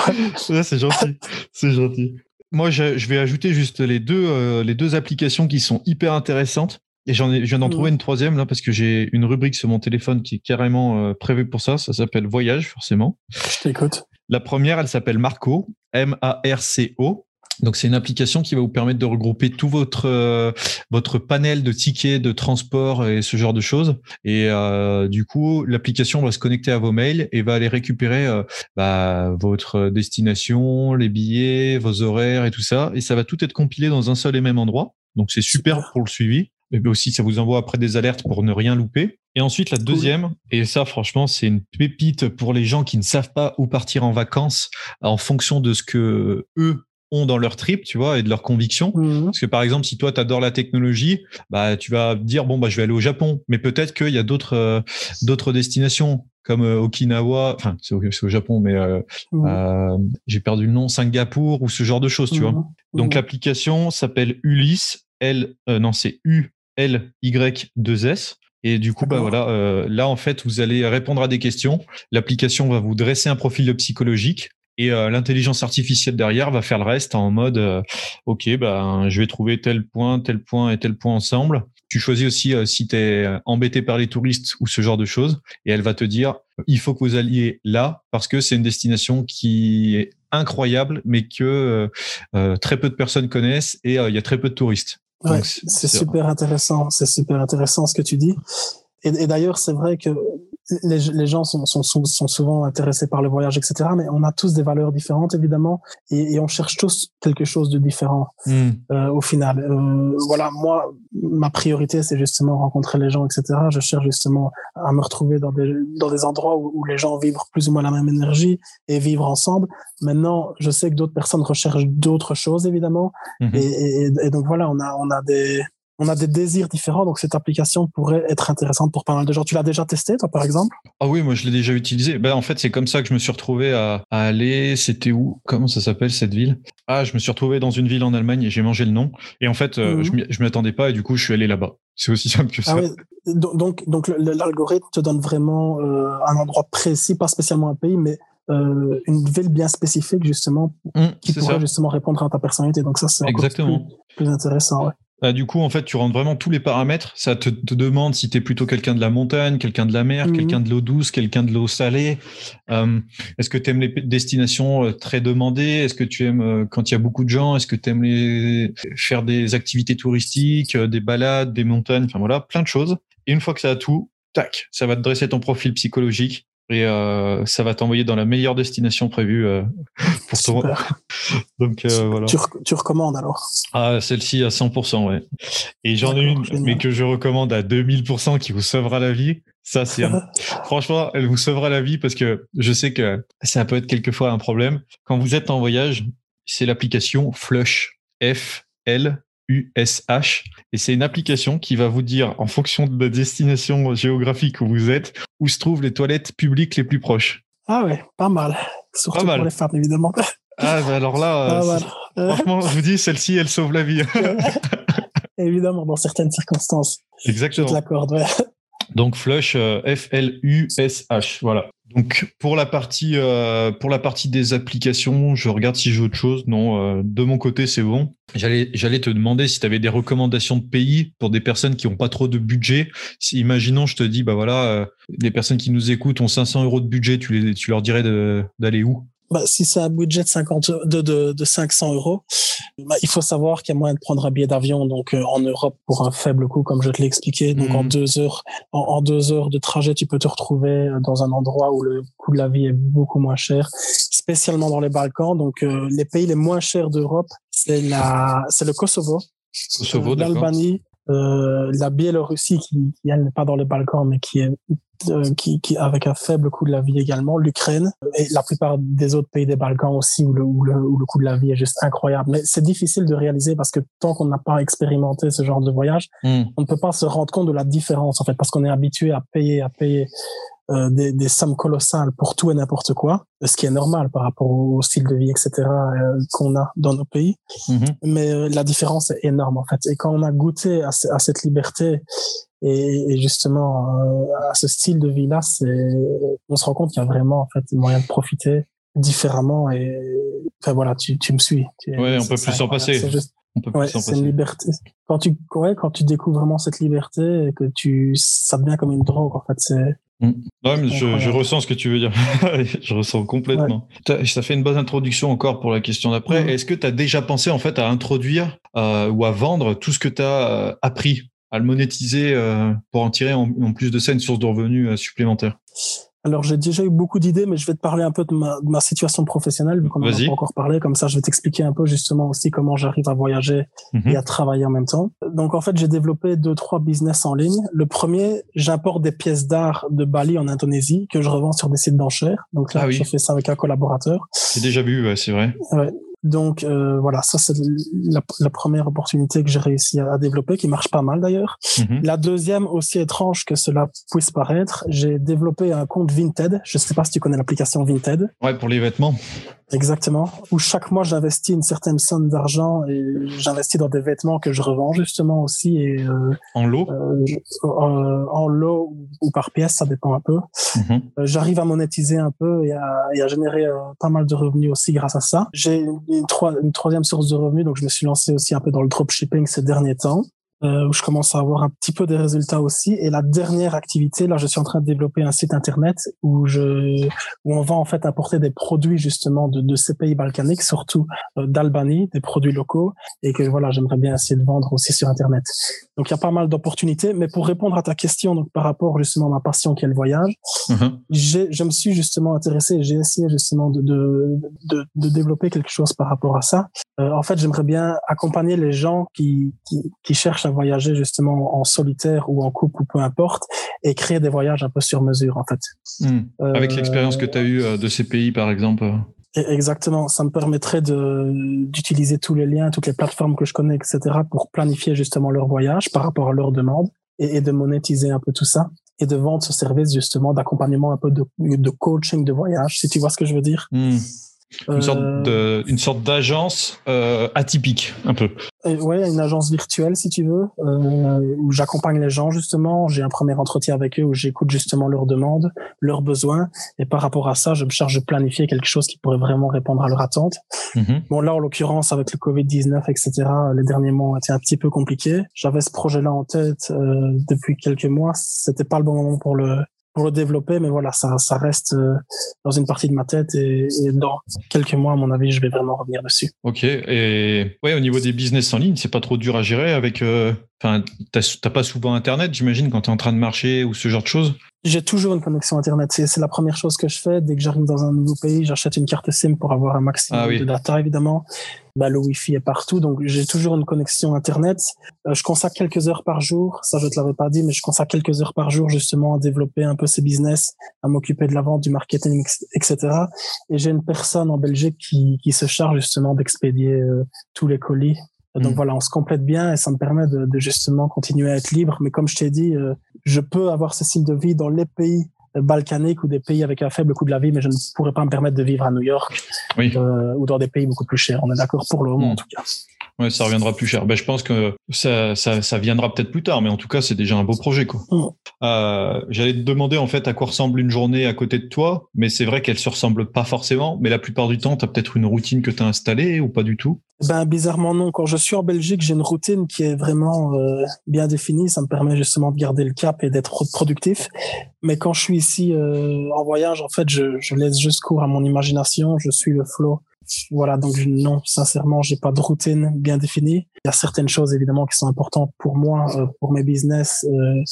Ouais, c'est gentil, c'est gentil. Moi, je, je vais ajouter juste les deux, euh, les deux applications qui sont hyper intéressantes. Et j'en ai, je viens d'en trouver une troisième là parce que j'ai une rubrique sur mon téléphone qui est carrément euh, prévue pour ça. Ça s'appelle Voyage forcément. Je t'écoute. La première, elle s'appelle Marco, M-A-R-C-O. Donc c'est une application qui va vous permettre de regrouper tout votre euh, votre panel de tickets de transport et ce genre de choses. Et euh, du coup, l'application va se connecter à vos mails et va aller récupérer euh, bah, votre destination, les billets, vos horaires et tout ça. Et ça va tout être compilé dans un seul et même endroit. Donc c'est super, pour le suivi. Mais aussi, ça vous envoie après des alertes pour ne rien louper. Et ensuite, la deuxième, et ça, franchement, c'est une pépite pour les gens qui ne savent pas où partir en vacances en fonction de ce que eux ont dans leur trip, tu vois, et de leurs convictions. Mhm. Parce que par exemple, si toi tu adores la technologie, bah tu vas dire bon bah je vais aller au Japon, mais peut-être qu'il y a d'autres euh, d'autres destinations comme euh, Okinawa, enfin c'est au, Japon, mais euh, Mhm. j'ai perdu le nom, Singapour ou ce genre de choses, tu vois. Mhm. Donc l'application s'appelle Ulysse, L, non c'est U L Y 2 S. Et du coup, bah voilà, euh, là en fait, vous allez répondre à des questions. L'application va vous dresser un profil psychologique et euh, l'intelligence artificielle derrière va faire le reste en mode, euh, ok, ben je vais trouver tel point, tel point et tel point ensemble. Tu choisis aussi euh, si tu es embêté par les touristes ou ce genre de choses, et elle va te dire, il faut que vous alliez là parce que c'est une destination qui est incroyable, mais que euh, euh, très peu de personnes connaissent et euh, il y a très peu de touristes. Ouais, c'est super intéressant. C'est super intéressant ce que tu dis. Et, et d'ailleurs, c'est vrai que les, les gens sont, sont, sou- sont souvent intéressés par le voyage, etc. Mais on a tous des valeurs différentes, évidemment, et, et on cherche tous quelque chose de différent Hmm. euh, au final. Euh, voilà, moi, ma priorité, c'est justement rencontrer les gens, etc. Je cherche justement à me retrouver dans des, dans des endroits où, où les gens vivent plus ou moins la même énergie et vivre ensemble. Maintenant, je sais que d'autres personnes recherchent d'autres choses, évidemment. Mhm. Et, et, et donc voilà, on a, on a des, on a des désirs différents. Donc cette application pourrait être intéressante pour pas mal de gens. Tu l'as déjà testé, toi, par exemple? Ah oui, moi je l'ai déjà utilisé. Ben, en fait, c'est comme ça que je me suis retrouvé à, à aller. C'était où? Comment ça s'appelle cette ville? Ah, je me suis retrouvé dans une ville en Allemagne et j'ai mangé le nom. Et en fait, euh, Mhm. je m'y- je m'y attendais pas et du coup, je suis allé là-bas. C'est aussi simple que ça. Ah oui. Do- Donc, donc l'algorithme te donne vraiment euh, un endroit précis, pas spécialement un pays, mais euh, une ville bien spécifique justement Hum, qui pourrait ça. justement répondre à ta personnalité. Donc ça, c'est Exactement. Plus, plus intéressant. Ouais. Ah, du coup, en fait, tu rentres vraiment tous les paramètres. Ça te, te demande si tu es plutôt quelqu'un de la montagne, quelqu'un de la mer, Mhm. quelqu'un de l'eau douce, quelqu'un de l'eau salée. Euh, Est-ce que tu aimes les destinations euh, très demandées? Est-ce que tu aimes euh, quand il y a beaucoup de gens Est-ce que tu aimes les... faire des activités touristiques, des balades, des montagnes? Enfin voilà, plein de choses. Et une fois que ça a tout, tac, ça va te dresser ton profil psychologique et euh, ça va t'envoyer dans la meilleure destination prévue euh, pour toi. Donc euh, voilà. Tu, rec- tu recommandes alors? Ah, celle-ci à 100%, ouais. Et j'en ai une, génial. mais que je recommande à 2000% qui vous sauvera la vie. Ça, c'est un- franchement, elle vous sauvera la vie parce que je sais que ça peut être quelquefois un problème. Quand vous êtes en voyage, c'est l'application Flush. F L U S H. Et c'est une application qui va vous dire, en fonction de la destination géographique où vous êtes, où se trouvent les toilettes publiques les plus proches. Ah ouais, pas mal. Surtout Pas mal. pour les femmes, évidemment. Ah, bah alors là, Pas euh, franchement, je vous dis, celle-ci, elle sauve la vie. évidemment, dans certaines circonstances. Je Exactement. te l'accorde. Ouais. Donc Flush, F-L-U-S-H. Voilà. Donc pour la partie euh, pour la partie des applications, je regarde si j'ai autre chose. Non, euh, de mon côté c'est bon. J'allais j'allais te demander si tu avais des recommandations de pays pour des personnes qui ont pas trop de budget. Si imaginons je te dis bah voilà euh, des personnes qui nous écoutent ont 500 euros de budget, tu les tu leur dirais d'aller où? Bah, si c'est un budget de 50, de, de, de 500 euros, bah, il faut savoir qu'il y a moyen de prendre un billet d'avion donc euh, en Europe pour un faible coût, comme je te l'ai expliqué. Donc en Mhm. deux heures, en, en deux heures de trajet, tu peux te retrouver euh, dans un endroit où le coût de la vie est beaucoup moins cher, spécialement dans les Balkans. Donc euh, les pays les moins chers d'Europe, c'est la, c'est le Kosovo, Kosovo, l'Albanie, euh, la Biélorussie qui, qui elle n'est pas dans les Balkans mais qui est euh, qui, qui avec un faible coût de la vie également, l'Ukraine et la plupart des autres pays des Balkans aussi où le, où le, où le coût de la vie est juste incroyable. Mais c'est difficile de réaliser parce que tant qu'on n'a pas expérimenté ce genre de voyage, Hmm. on ne peut pas se rendre compte de la différence en fait parce qu'on est habitué à payer à payer euh, des, des sommes colossales pour tout et n'importe quoi, ce qui est normal par rapport au style de vie etc euh, qu'on a dans nos pays. Mhm. Mais euh, la différence est énorme en fait. Et quand on a goûté à, ce- à cette liberté et, et justement euh, à ce style de vie là, c'est on se rend compte qu'il y a vraiment en fait moyen de profiter différemment et enfin voilà tu, tu me suis Tu- Ouais, on peut plus s'en passer. C'est juste- Ouais, c'est une liberté. Quand tu, ouais, quand tu découvres vraiment cette liberté et que tu, ça devient comme une drogue, en fait, c'est, Ouais, mais je, ressens ce que tu veux dire. je ressens complètement. Ça fait une bonne introduction encore pour la question d'après. Est-ce que tu as déjà pensé en fait à introduire euh, ou à vendre tout ce que tu as appris, à le monétiser euh, pour en tirer en, en plus de ça une source de revenus euh, supplémentaire? Alors j'ai déjà eu beaucoup d'idées, mais je vais te parler un peu de ma, de ma situation professionnelle, vu qu'on en a Vas-y. pas encore parlé. Comme ça, je vais t'expliquer un peu justement aussi comment j'arrive à voyager Mhm. et à travailler en même temps. Donc en fait, j'ai développé deux, trois business en ligne. Le premier, j'importe des pièces d'art de Bali en Indonésie que je revends sur des sites d'enchères. Donc là, Ah oui. je fais ça avec un collaborateur. J'ai déjà vu, ouais, c'est vrai. Donc euh, voilà, ça c'est la, la première opportunité que j'ai réussi à, à développer, qui marche pas mal d'ailleurs. Mhm. La deuxième, aussi étrange que cela puisse paraître, j'ai développé un compte Vinted. Je sais pas si tu connais l'application Vinted. Ouais, pour les vêtements. Exactement. Où chaque mois, j'investis une certaine somme d'argent et j'investis dans des vêtements que je revends justement aussi et euh, En lot? euh, je- euh, en lot ou- par pièce, ça dépend un peu. Mhm. Euh, J'arrive à monétiser un peu et à, et à générer euh, pas mal de revenus aussi grâce à ça. J'ai une, une troi- une troisième source de revenus, donc je me suis lancé aussi un peu dans le dropshipping ces derniers temps. Euh, où je commence à avoir un petit peu des résultats aussi. Et la dernière activité, là, je suis en train de développer un site internet où je, où on va en fait importer des produits justement de, de ces pays balkaniques, surtout euh, d'Albanie, des produits locaux, et que voilà, j'aimerais bien essayer de vendre aussi sur internet. Donc il y a pas mal d'opportunités. Mais pour répondre à ta question, donc par rapport justement à ma passion qui est le voyage, Mhm. j'ai, je me suis justement intéressé, j'ai essayé justement de, de, de, de développer quelque chose par rapport à ça. Euh, en fait, j'aimerais bien accompagner les gens qui, qui, qui cherchent à voyager justement en solitaire ou en couple ou peu importe et créer des voyages un peu sur mesure en fait. Avec Euh, l'expérience que tu as eue euh, de ces pays, par exemple. et- Exactement, ça me permettrait d'utiliser tous les liens, toutes les plateformes que je connais, etc., pour planifier justement leur voyage par rapport à leurs demandes et, et de monétiser un peu tout ça et de vendre ce service justement d'accompagnement un peu de, de coaching de voyage, si tu vois ce que je veux dire. Mhm. Une sorte Euh, de, une sorte d'agence euh, atypique, un peu. Et ouais, une agence virtuelle si tu veux, euh, où j'accompagne les gens justement. J'ai un premier entretien avec eux où j'écoute justement leurs demandes, leurs besoins, et par rapport à ça, je me charge de planifier quelque chose qui pourrait vraiment répondre à leurs attentes. Mhm. Bon là, en l'occurrence, avec le Covid-19, etc., les derniers mois ont été un petit peu compliqués. J'avais ce projet-là en tête euh, depuis quelques mois. C'était pas le bon moment pour le pour le développer, mais voilà, ça, ça reste euh, dans une partie de ma tête et, et dans quelques mois, à mon avis, je vais vraiment revenir dessus. Ok. Et ouais, au niveau des business en ligne, c'est pas trop dur à gérer avec. euh, Enfin, t'as pas souvent Internet, j'imagine, quand tu es en train de marcher ou ce genre de choses? J'ai toujours une connexion Internet. C'est c'est la première chose que je fais. Dès que j'arrive dans un nouveau pays, j'achète une carte SIM pour avoir un maximum Ah oui. de data, évidemment. Bah, le Wi-Fi est partout, donc j'ai toujours une connexion Internet. Euh, je consacre quelques heures par jour. Ça, je te l'avais pas dit, mais je consacre quelques heures par jour justement à développer un peu ces business, à m'occuper de la vente, du marketing, etc. Et j'ai une personne en Belgique qui, qui se charge justement d'expédier euh, tous les colis. Donc Mm. voilà, on se complète bien et ça me permet de, de justement continuer à être libre. Mais comme je t'ai dit, euh, je peux avoir ce style de vie dans les pays euh, balkaniques ou des pays avec un faible coût de la vie, mais je ne pourrais pas me permettre de vivre à New York Oui. euh, ou dans des pays beaucoup plus chers. On est d'accord pour le moment, Mm. en tout cas. Ouais, ça reviendra plus cher. Ben, je pense que ça, ça, ça viendra peut-être plus tard, mais en tout cas, c'est déjà un beau projet. quoi. Euh, J'allais te demander en fait à quoi ressemble une journée à côté de toi, mais c'est vrai qu'elle se ressemble pas forcément. Mais la plupart du temps, tu as peut-être une routine que tu as installée ou pas du tout? Ben bizarrement non. Quand je suis en Belgique, j'ai une routine qui est vraiment euh, bien définie. Ça me permet justement de garder le cap et d'être productif. Mais quand je suis ici euh, en voyage, en fait, je, je laisse juste cours à mon imagination. Je suis le flow. Voilà. Donc non, sincèrement, j'ai pas de routine bien définie. Il y a certaines choses évidemment qui sont importantes pour moi, euh, pour mes business. euh,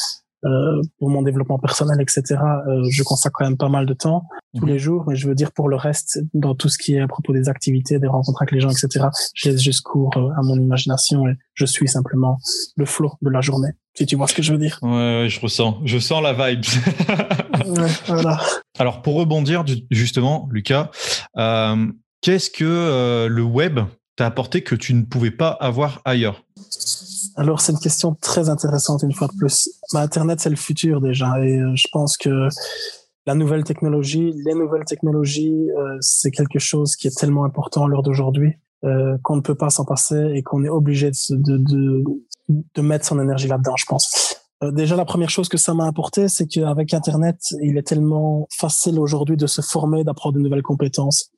euh, pour mon développement personnel, etc. Euh, je consacre quand même pas mal de temps tous les jours, mais je veux dire pour le reste, dans tout ce qui est à propos des activités, des rencontres avec les gens, etc. Je laisse juste cours à mon imagination et je suis simplement le flot de la journée. Si tu vois ce que je veux dire. Ouais, je ressens, je sens la vibe. ouais, voilà. Alors pour rebondir justement, Lucas, euh, qu'est-ce que le web t'a apporté que tu ne pouvais pas avoir ailleurs? Alors, c'est une question très intéressante, une fois de plus. Bah, Internet, c'est le futur déjà. Et euh, je pense que la nouvelle technologie, les nouvelles technologies, euh, c'est quelque chose qui est tellement important à l'heure d'aujourd'hui euh, qu'on ne peut pas s'en passer et qu'on est obligé de, de mettre son énergie là-dedans, je pense. Euh, déjà, la première chose que ça m'a apporté, c'est qu'avec Internet, il est tellement facile aujourd'hui de se former, d'apprendre de nouvelles compétences.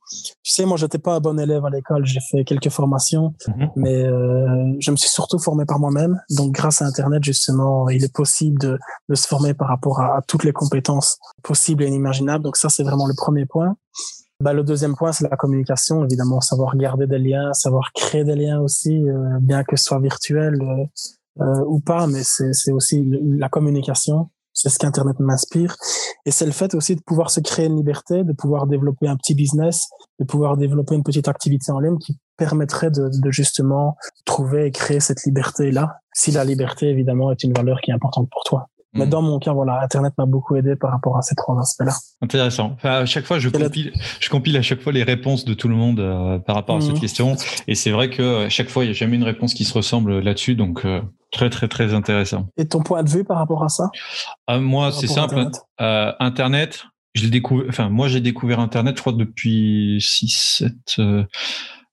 Tu sais, moi, j'étais pas un bon élève à l'école. J'ai fait quelques formations, mhm. mais euh, je me suis surtout formé par moi-même. Donc, grâce à Internet, justement, il est possible de, de se former par rapport à, toutes les compétences possibles et inimaginables. Donc, ça, c'est vraiment le premier point. Bah, le deuxième point, c'est la communication, évidemment, savoir garder des liens, savoir créer des liens aussi, euh, bien que ce soit virtuel. Euh, euh, ou pas, mais c'est aussi la communication. C'est ce qu'Internet m'inspire. Et c'est le fait aussi de pouvoir se créer une liberté, de pouvoir développer un petit business, de pouvoir développer une petite activité en ligne qui permettrait de, de justement trouver et créer cette liberté-là. Si la liberté, évidemment, est une valeur qui est importante pour toi. Mais hmm. dans mon cas, voilà, Internet m'a beaucoup aidé par rapport à ces trois aspects-là. Intéressant. Enfin, à chaque fois, je compile, je compile à chaque fois les réponses de tout le monde euh, par rapport à cette hmm. question. Et c'est vrai que à chaque fois, il n'y a jamais une réponse qui se ressemble là-dessus. Donc, euh, très, très, très intéressant. Et ton point de vue par rapport à ça? Euh, Moi, c'est simple. Internet, euh, Internet je l'ai découvert, enfin, moi, j'ai découvert Internet, je crois, depuis 6, 7,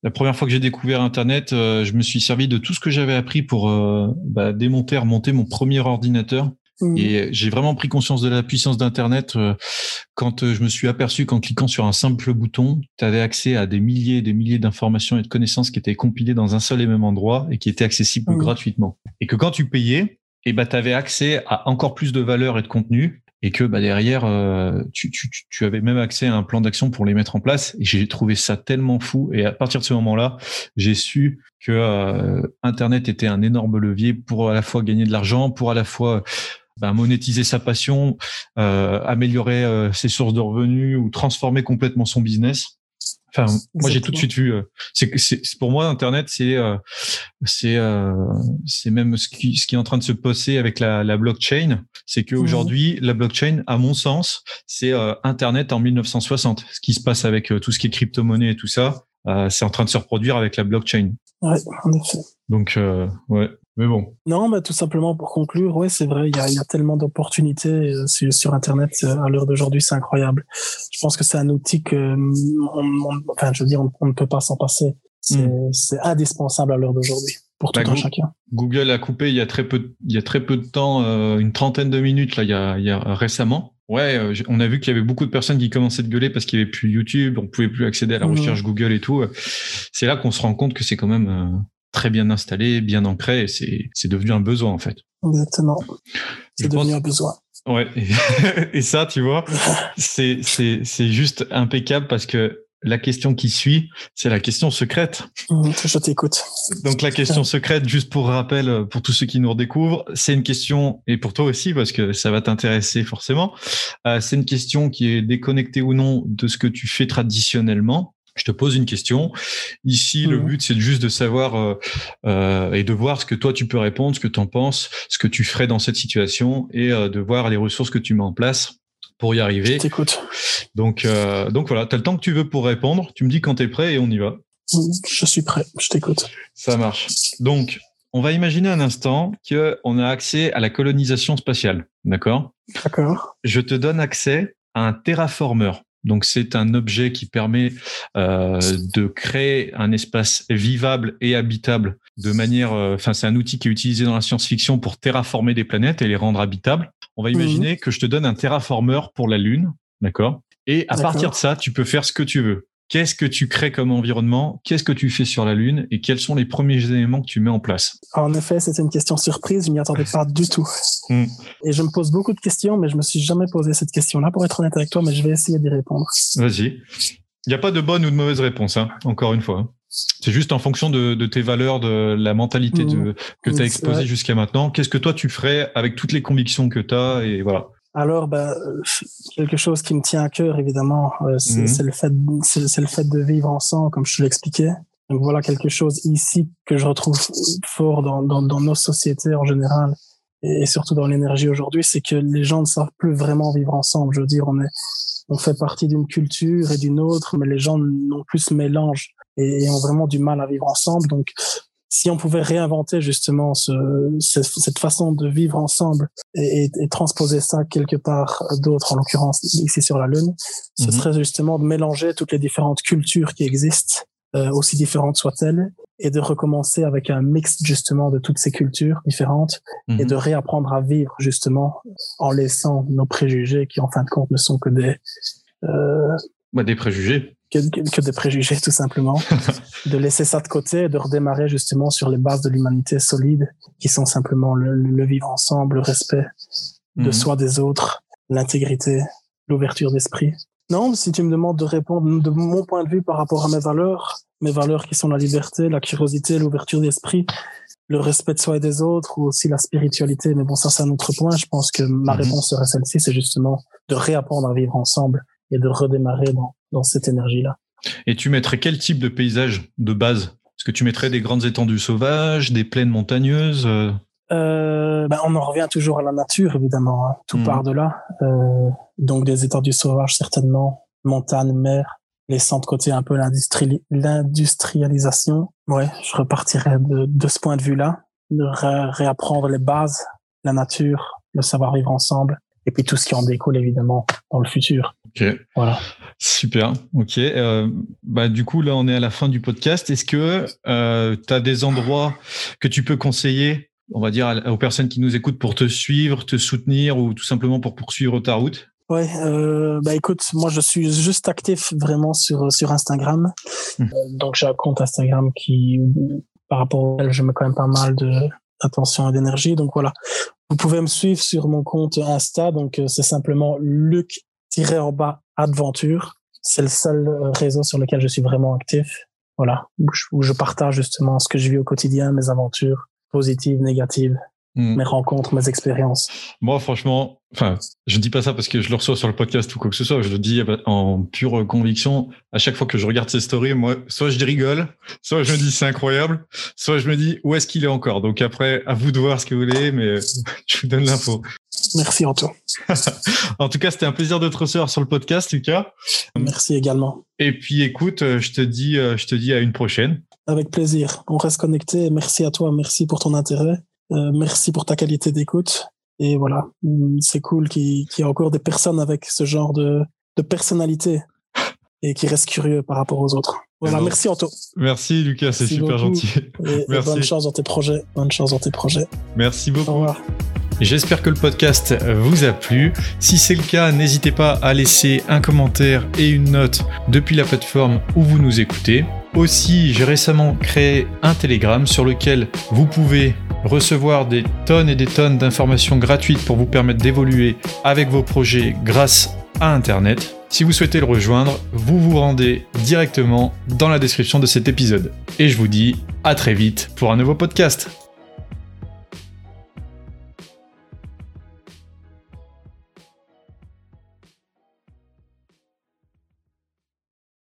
la première fois que j'ai découvert Internet, je me suis servi de tout ce que j'avais appris pour bah, démonter, remonter mon premier ordinateur. Mmh. Et j'ai vraiment pris conscience de la puissance d'Internet euh, quand euh, je me suis aperçu qu'en cliquant sur un simple bouton, tu avais accès à des milliers et des milliers d'informations et de connaissances qui étaient compilées dans un seul et même endroit et qui étaient accessibles mmh. gratuitement. Et que quand tu payais, eh ben, tu avais accès à encore plus de valeur et de contenu et que bah, derrière, euh, tu, tu, tu, avais même accès à un plan d'action pour les mettre en place. Et j'ai trouvé ça tellement fou. Et à partir de ce moment-là, j'ai su que Internet était un énorme levier pour à la fois gagner de l'argent, pour à la fois ben, monétiser sa passion, euh, améliorer euh, ses sources de revenus ou transformer complètement son business. Enfin, moi j'ai tout de suite vu. Euh, c'est c'est pour moi Internet, c'est euh, c'est c'est même ce qui ce qui est en train de se passer avec la, la blockchain, c'est qu'aujourd'hui la blockchain, à mon sens, c'est Internet en 1960. Ce qui se passe avec tout ce qui est crypto-monnaie et tout ça, c'est en train de se reproduire avec la blockchain. Ouais, en effet. Donc ouais, mais bon. Non, bah, tout simplement pour conclure, ouais, c'est vrai, il y a, y a, tellement d'opportunités euh, sur, sur, Internet euh, à l'heure d'aujourd'hui, c'est incroyable. Je pense que c'est un outil que, on, enfin, je veux dire, on, ne peut pas s'en passer. C'est hmm. indispensable à l'heure d'aujourd'hui pour tout bah, un chacun. Google a coupé il y a très peu, il y a très peu de temps, euh, une trentaine de minutes là, il y a, il y a récemment. Ouais, on a vu qu'il y avait beaucoup de personnes qui commençaient de gueuler parce qu'il n'y avait plus YouTube, on pouvait plus accéder à la recherche Google et tout. C'est là qu'on se rend compte que c'est quand même très bien installé, bien ancré, et c'est, c'est devenu un besoin en fait. Exactement. C'est devenu un besoin. Ouais. et ça, tu vois, c'est, c'est, c'est juste impeccable parce que la question qui suit, c'est la question secrète. Mmh, je t'écoute. Donc la question secrète, juste pour rappel, pour tous ceux qui nous redécouvrent, c'est une question, et pour toi aussi, parce que ça va t'intéresser forcément, euh, c'est une question qui est déconnectée ou non de ce que tu fais traditionnellement je te pose une question. Ici, le mmh. but, c'est juste de savoir euh, euh, et de voir ce que toi, tu peux répondre, ce que tu en penses, ce que tu ferais dans cette situation et euh, de voir les ressources que tu mets en place pour y arriver. Je t'écoute. Donc, donc voilà, tu as le temps que tu veux pour répondre. Tu me dis quand tu es prêt et on y va. Je suis prêt, je t'écoute. Ça marche. Donc, on va imaginer un instant qu'on a accès à la colonisation spatiale. D'accord? D'accord. Je te donne accès à un terraformeur. Donc c'est un objet qui permet euh, de créer un espace vivable et habitable de manière. Euh, enfin, c'est un outil qui est utilisé dans la science-fiction pour terraformer des planètes et les rendre habitables. On va mhm. imaginer que je te donne un terraformeur pour la Lune, d'accord? Et à partir de ça, tu peux faire ce que tu veux. Qu'est-ce que tu crées comme environnement? Qu'est-ce que tu fais sur la Lune? Et quels sont les premiers éléments que tu mets en place? En effet, c'était une question surprise. Je m'y attendais pas du tout. Hmm. Et je me pose beaucoup de questions, mais je me suis jamais posé cette question-là pour être honnête avec toi, mais je vais essayer d'y répondre. Vas-y. Il n'y a pas de bonne ou de mauvaise réponse, hein, encore une fois. Hein. C'est juste en fonction de, tes valeurs, de la mentalité de, mmh. que tu as exposée jusqu'à maintenant. Qu'est-ce que toi tu ferais avec toutes les convictions que tu as et voilà. Alors, bah, quelque chose qui me tient à cœur, évidemment, euh, mmh. c'est le fait, c'est le fait de vivre ensemble, comme je te l'expliquais. Donc voilà quelque chose ici que je retrouve fort dans, dans, dans nos sociétés en général et surtout dans l'énergie aujourd'hui, c'est que les gens ne savent plus vraiment vivre ensemble. Je veux dire, on est, on fait partie d'une culture et d'une autre, mais les gens n'ont plus ce mélange et, ont vraiment du mal à vivre ensemble. Donc, si on pouvait réinventer justement ce, cette façon de vivre ensemble et, et, transposer ça quelque part d'autre, en l'occurrence ici sur la Lune, ce mhm. serait justement de mélanger toutes les différentes cultures qui existent, euh, aussi différentes soient-elles, et de recommencer avec un mix justement de toutes ces cultures différentes et mhm. de réapprendre à vivre justement en laissant nos préjugés qui en fin de compte ne sont que des euh, bah, des préjugés que, que, des préjugés tout simplement de laisser ça de côté et de redémarrer justement sur les bases de l'humanité solide qui sont simplement le, vivre ensemble le respect de mhm. soi des autres l'intégrité l'ouverture d'esprit non si tu me demandes de répondre de mon point de vue par rapport à mes valeurs mes valeurs qui sont la liberté, la curiosité, l'ouverture d'esprit, le respect de soi et des autres, ou aussi la spiritualité. Mais bon, ça, c'est un autre point. Je pense que ma mhm. réponse serait celle-ci, c'est justement de réapprendre à vivre ensemble et de redémarrer dans, dans cette énergie-là. Et tu mettrais quel type de paysage de base? Est-ce que tu mettrais des grandes étendues sauvages, des plaines montagneuses euh, euh ben, on en revient toujours à la nature, évidemment. Hein. Tout mhm. part de là. Euh, donc des étendues sauvages, certainement. Montagne, mer, laissant de côté un peu l'industrialisation. Ouais, je repartirais de, de ce point de vue-là, de réapprendre les bases, la nature, le savoir-vivre ensemble, et puis tout ce qui en découle évidemment dans le futur. Ok. Voilà. Super. Ok. Euh, bah du coup là on est à la fin du podcast. Est-ce que euh, tu as des endroits que tu peux conseiller, on va dire aux personnes qui nous écoutent pour te suivre, te soutenir ou tout simplement pour poursuivre ta route? Ouais, euh, bah écoute, moi je suis juste actif vraiment sur sur Instagram. Hmm. Euh, donc j'ai un compte Instagram qui, par rapport auquel je mets quand même pas mal de d'attention et d'énergie. Donc voilà, vous pouvez me suivre sur mon compte Insta. Donc c'est simplement Luc-en bas Adventure. C'est le seul euh, réseau sur lequel je suis vraiment actif. Voilà, où je partage justement ce que je vis au quotidien, mes aventures positives, négatives, Hmm. mes rencontres, mes expériences. Moi, franchement, enfin, je dis pas ça parce que je le reçois sur le podcast ou quoi que ce soit. Je le dis en pure conviction. À chaque fois que je regarde ces stories, moi, soit je rigole, soit je me dis c'est incroyable, soit je me dis où est-ce qu'il est encore? Donc après, à vous de voir ce que vous voulez, mais je vous donne l'info. Merci Antoine. en tout cas, c'était un plaisir de te recevoir sur le podcast, Lucas. Merci également. Et puis, écoute, je te dis, je te dis à une prochaine. Avec plaisir. On reste connecté. Merci à toi. Merci pour ton intérêt. Euh, merci pour ta qualité d'écoute. Et voilà, mm, c'est cool qu'il y ait encore des personnes avec ce genre de, de personnalité et qui restent curieux par rapport aux autres. Voilà, merci Anto. Merci Lucas, c'est super gentil. Et, merci. bonne chance dans tes projets. Bonne chance dans tes projets. Merci beaucoup. Au revoir. J'espère que le podcast vous a plu. Si c'est le cas, n'hésitez pas à laisser un commentaire et une note depuis la plateforme où vous nous écoutez. Aussi, j'ai récemment créé un Telegram sur lequel vous pouvez recevoir des tonnes et des tonnes d'informations gratuites pour vous permettre d'évoluer avec vos projets grâce à Internet. Si vous souhaitez le rejoindre, vous vous rendez directement dans la description de cet épisode. Et je vous dis à très vite pour un nouveau podcast.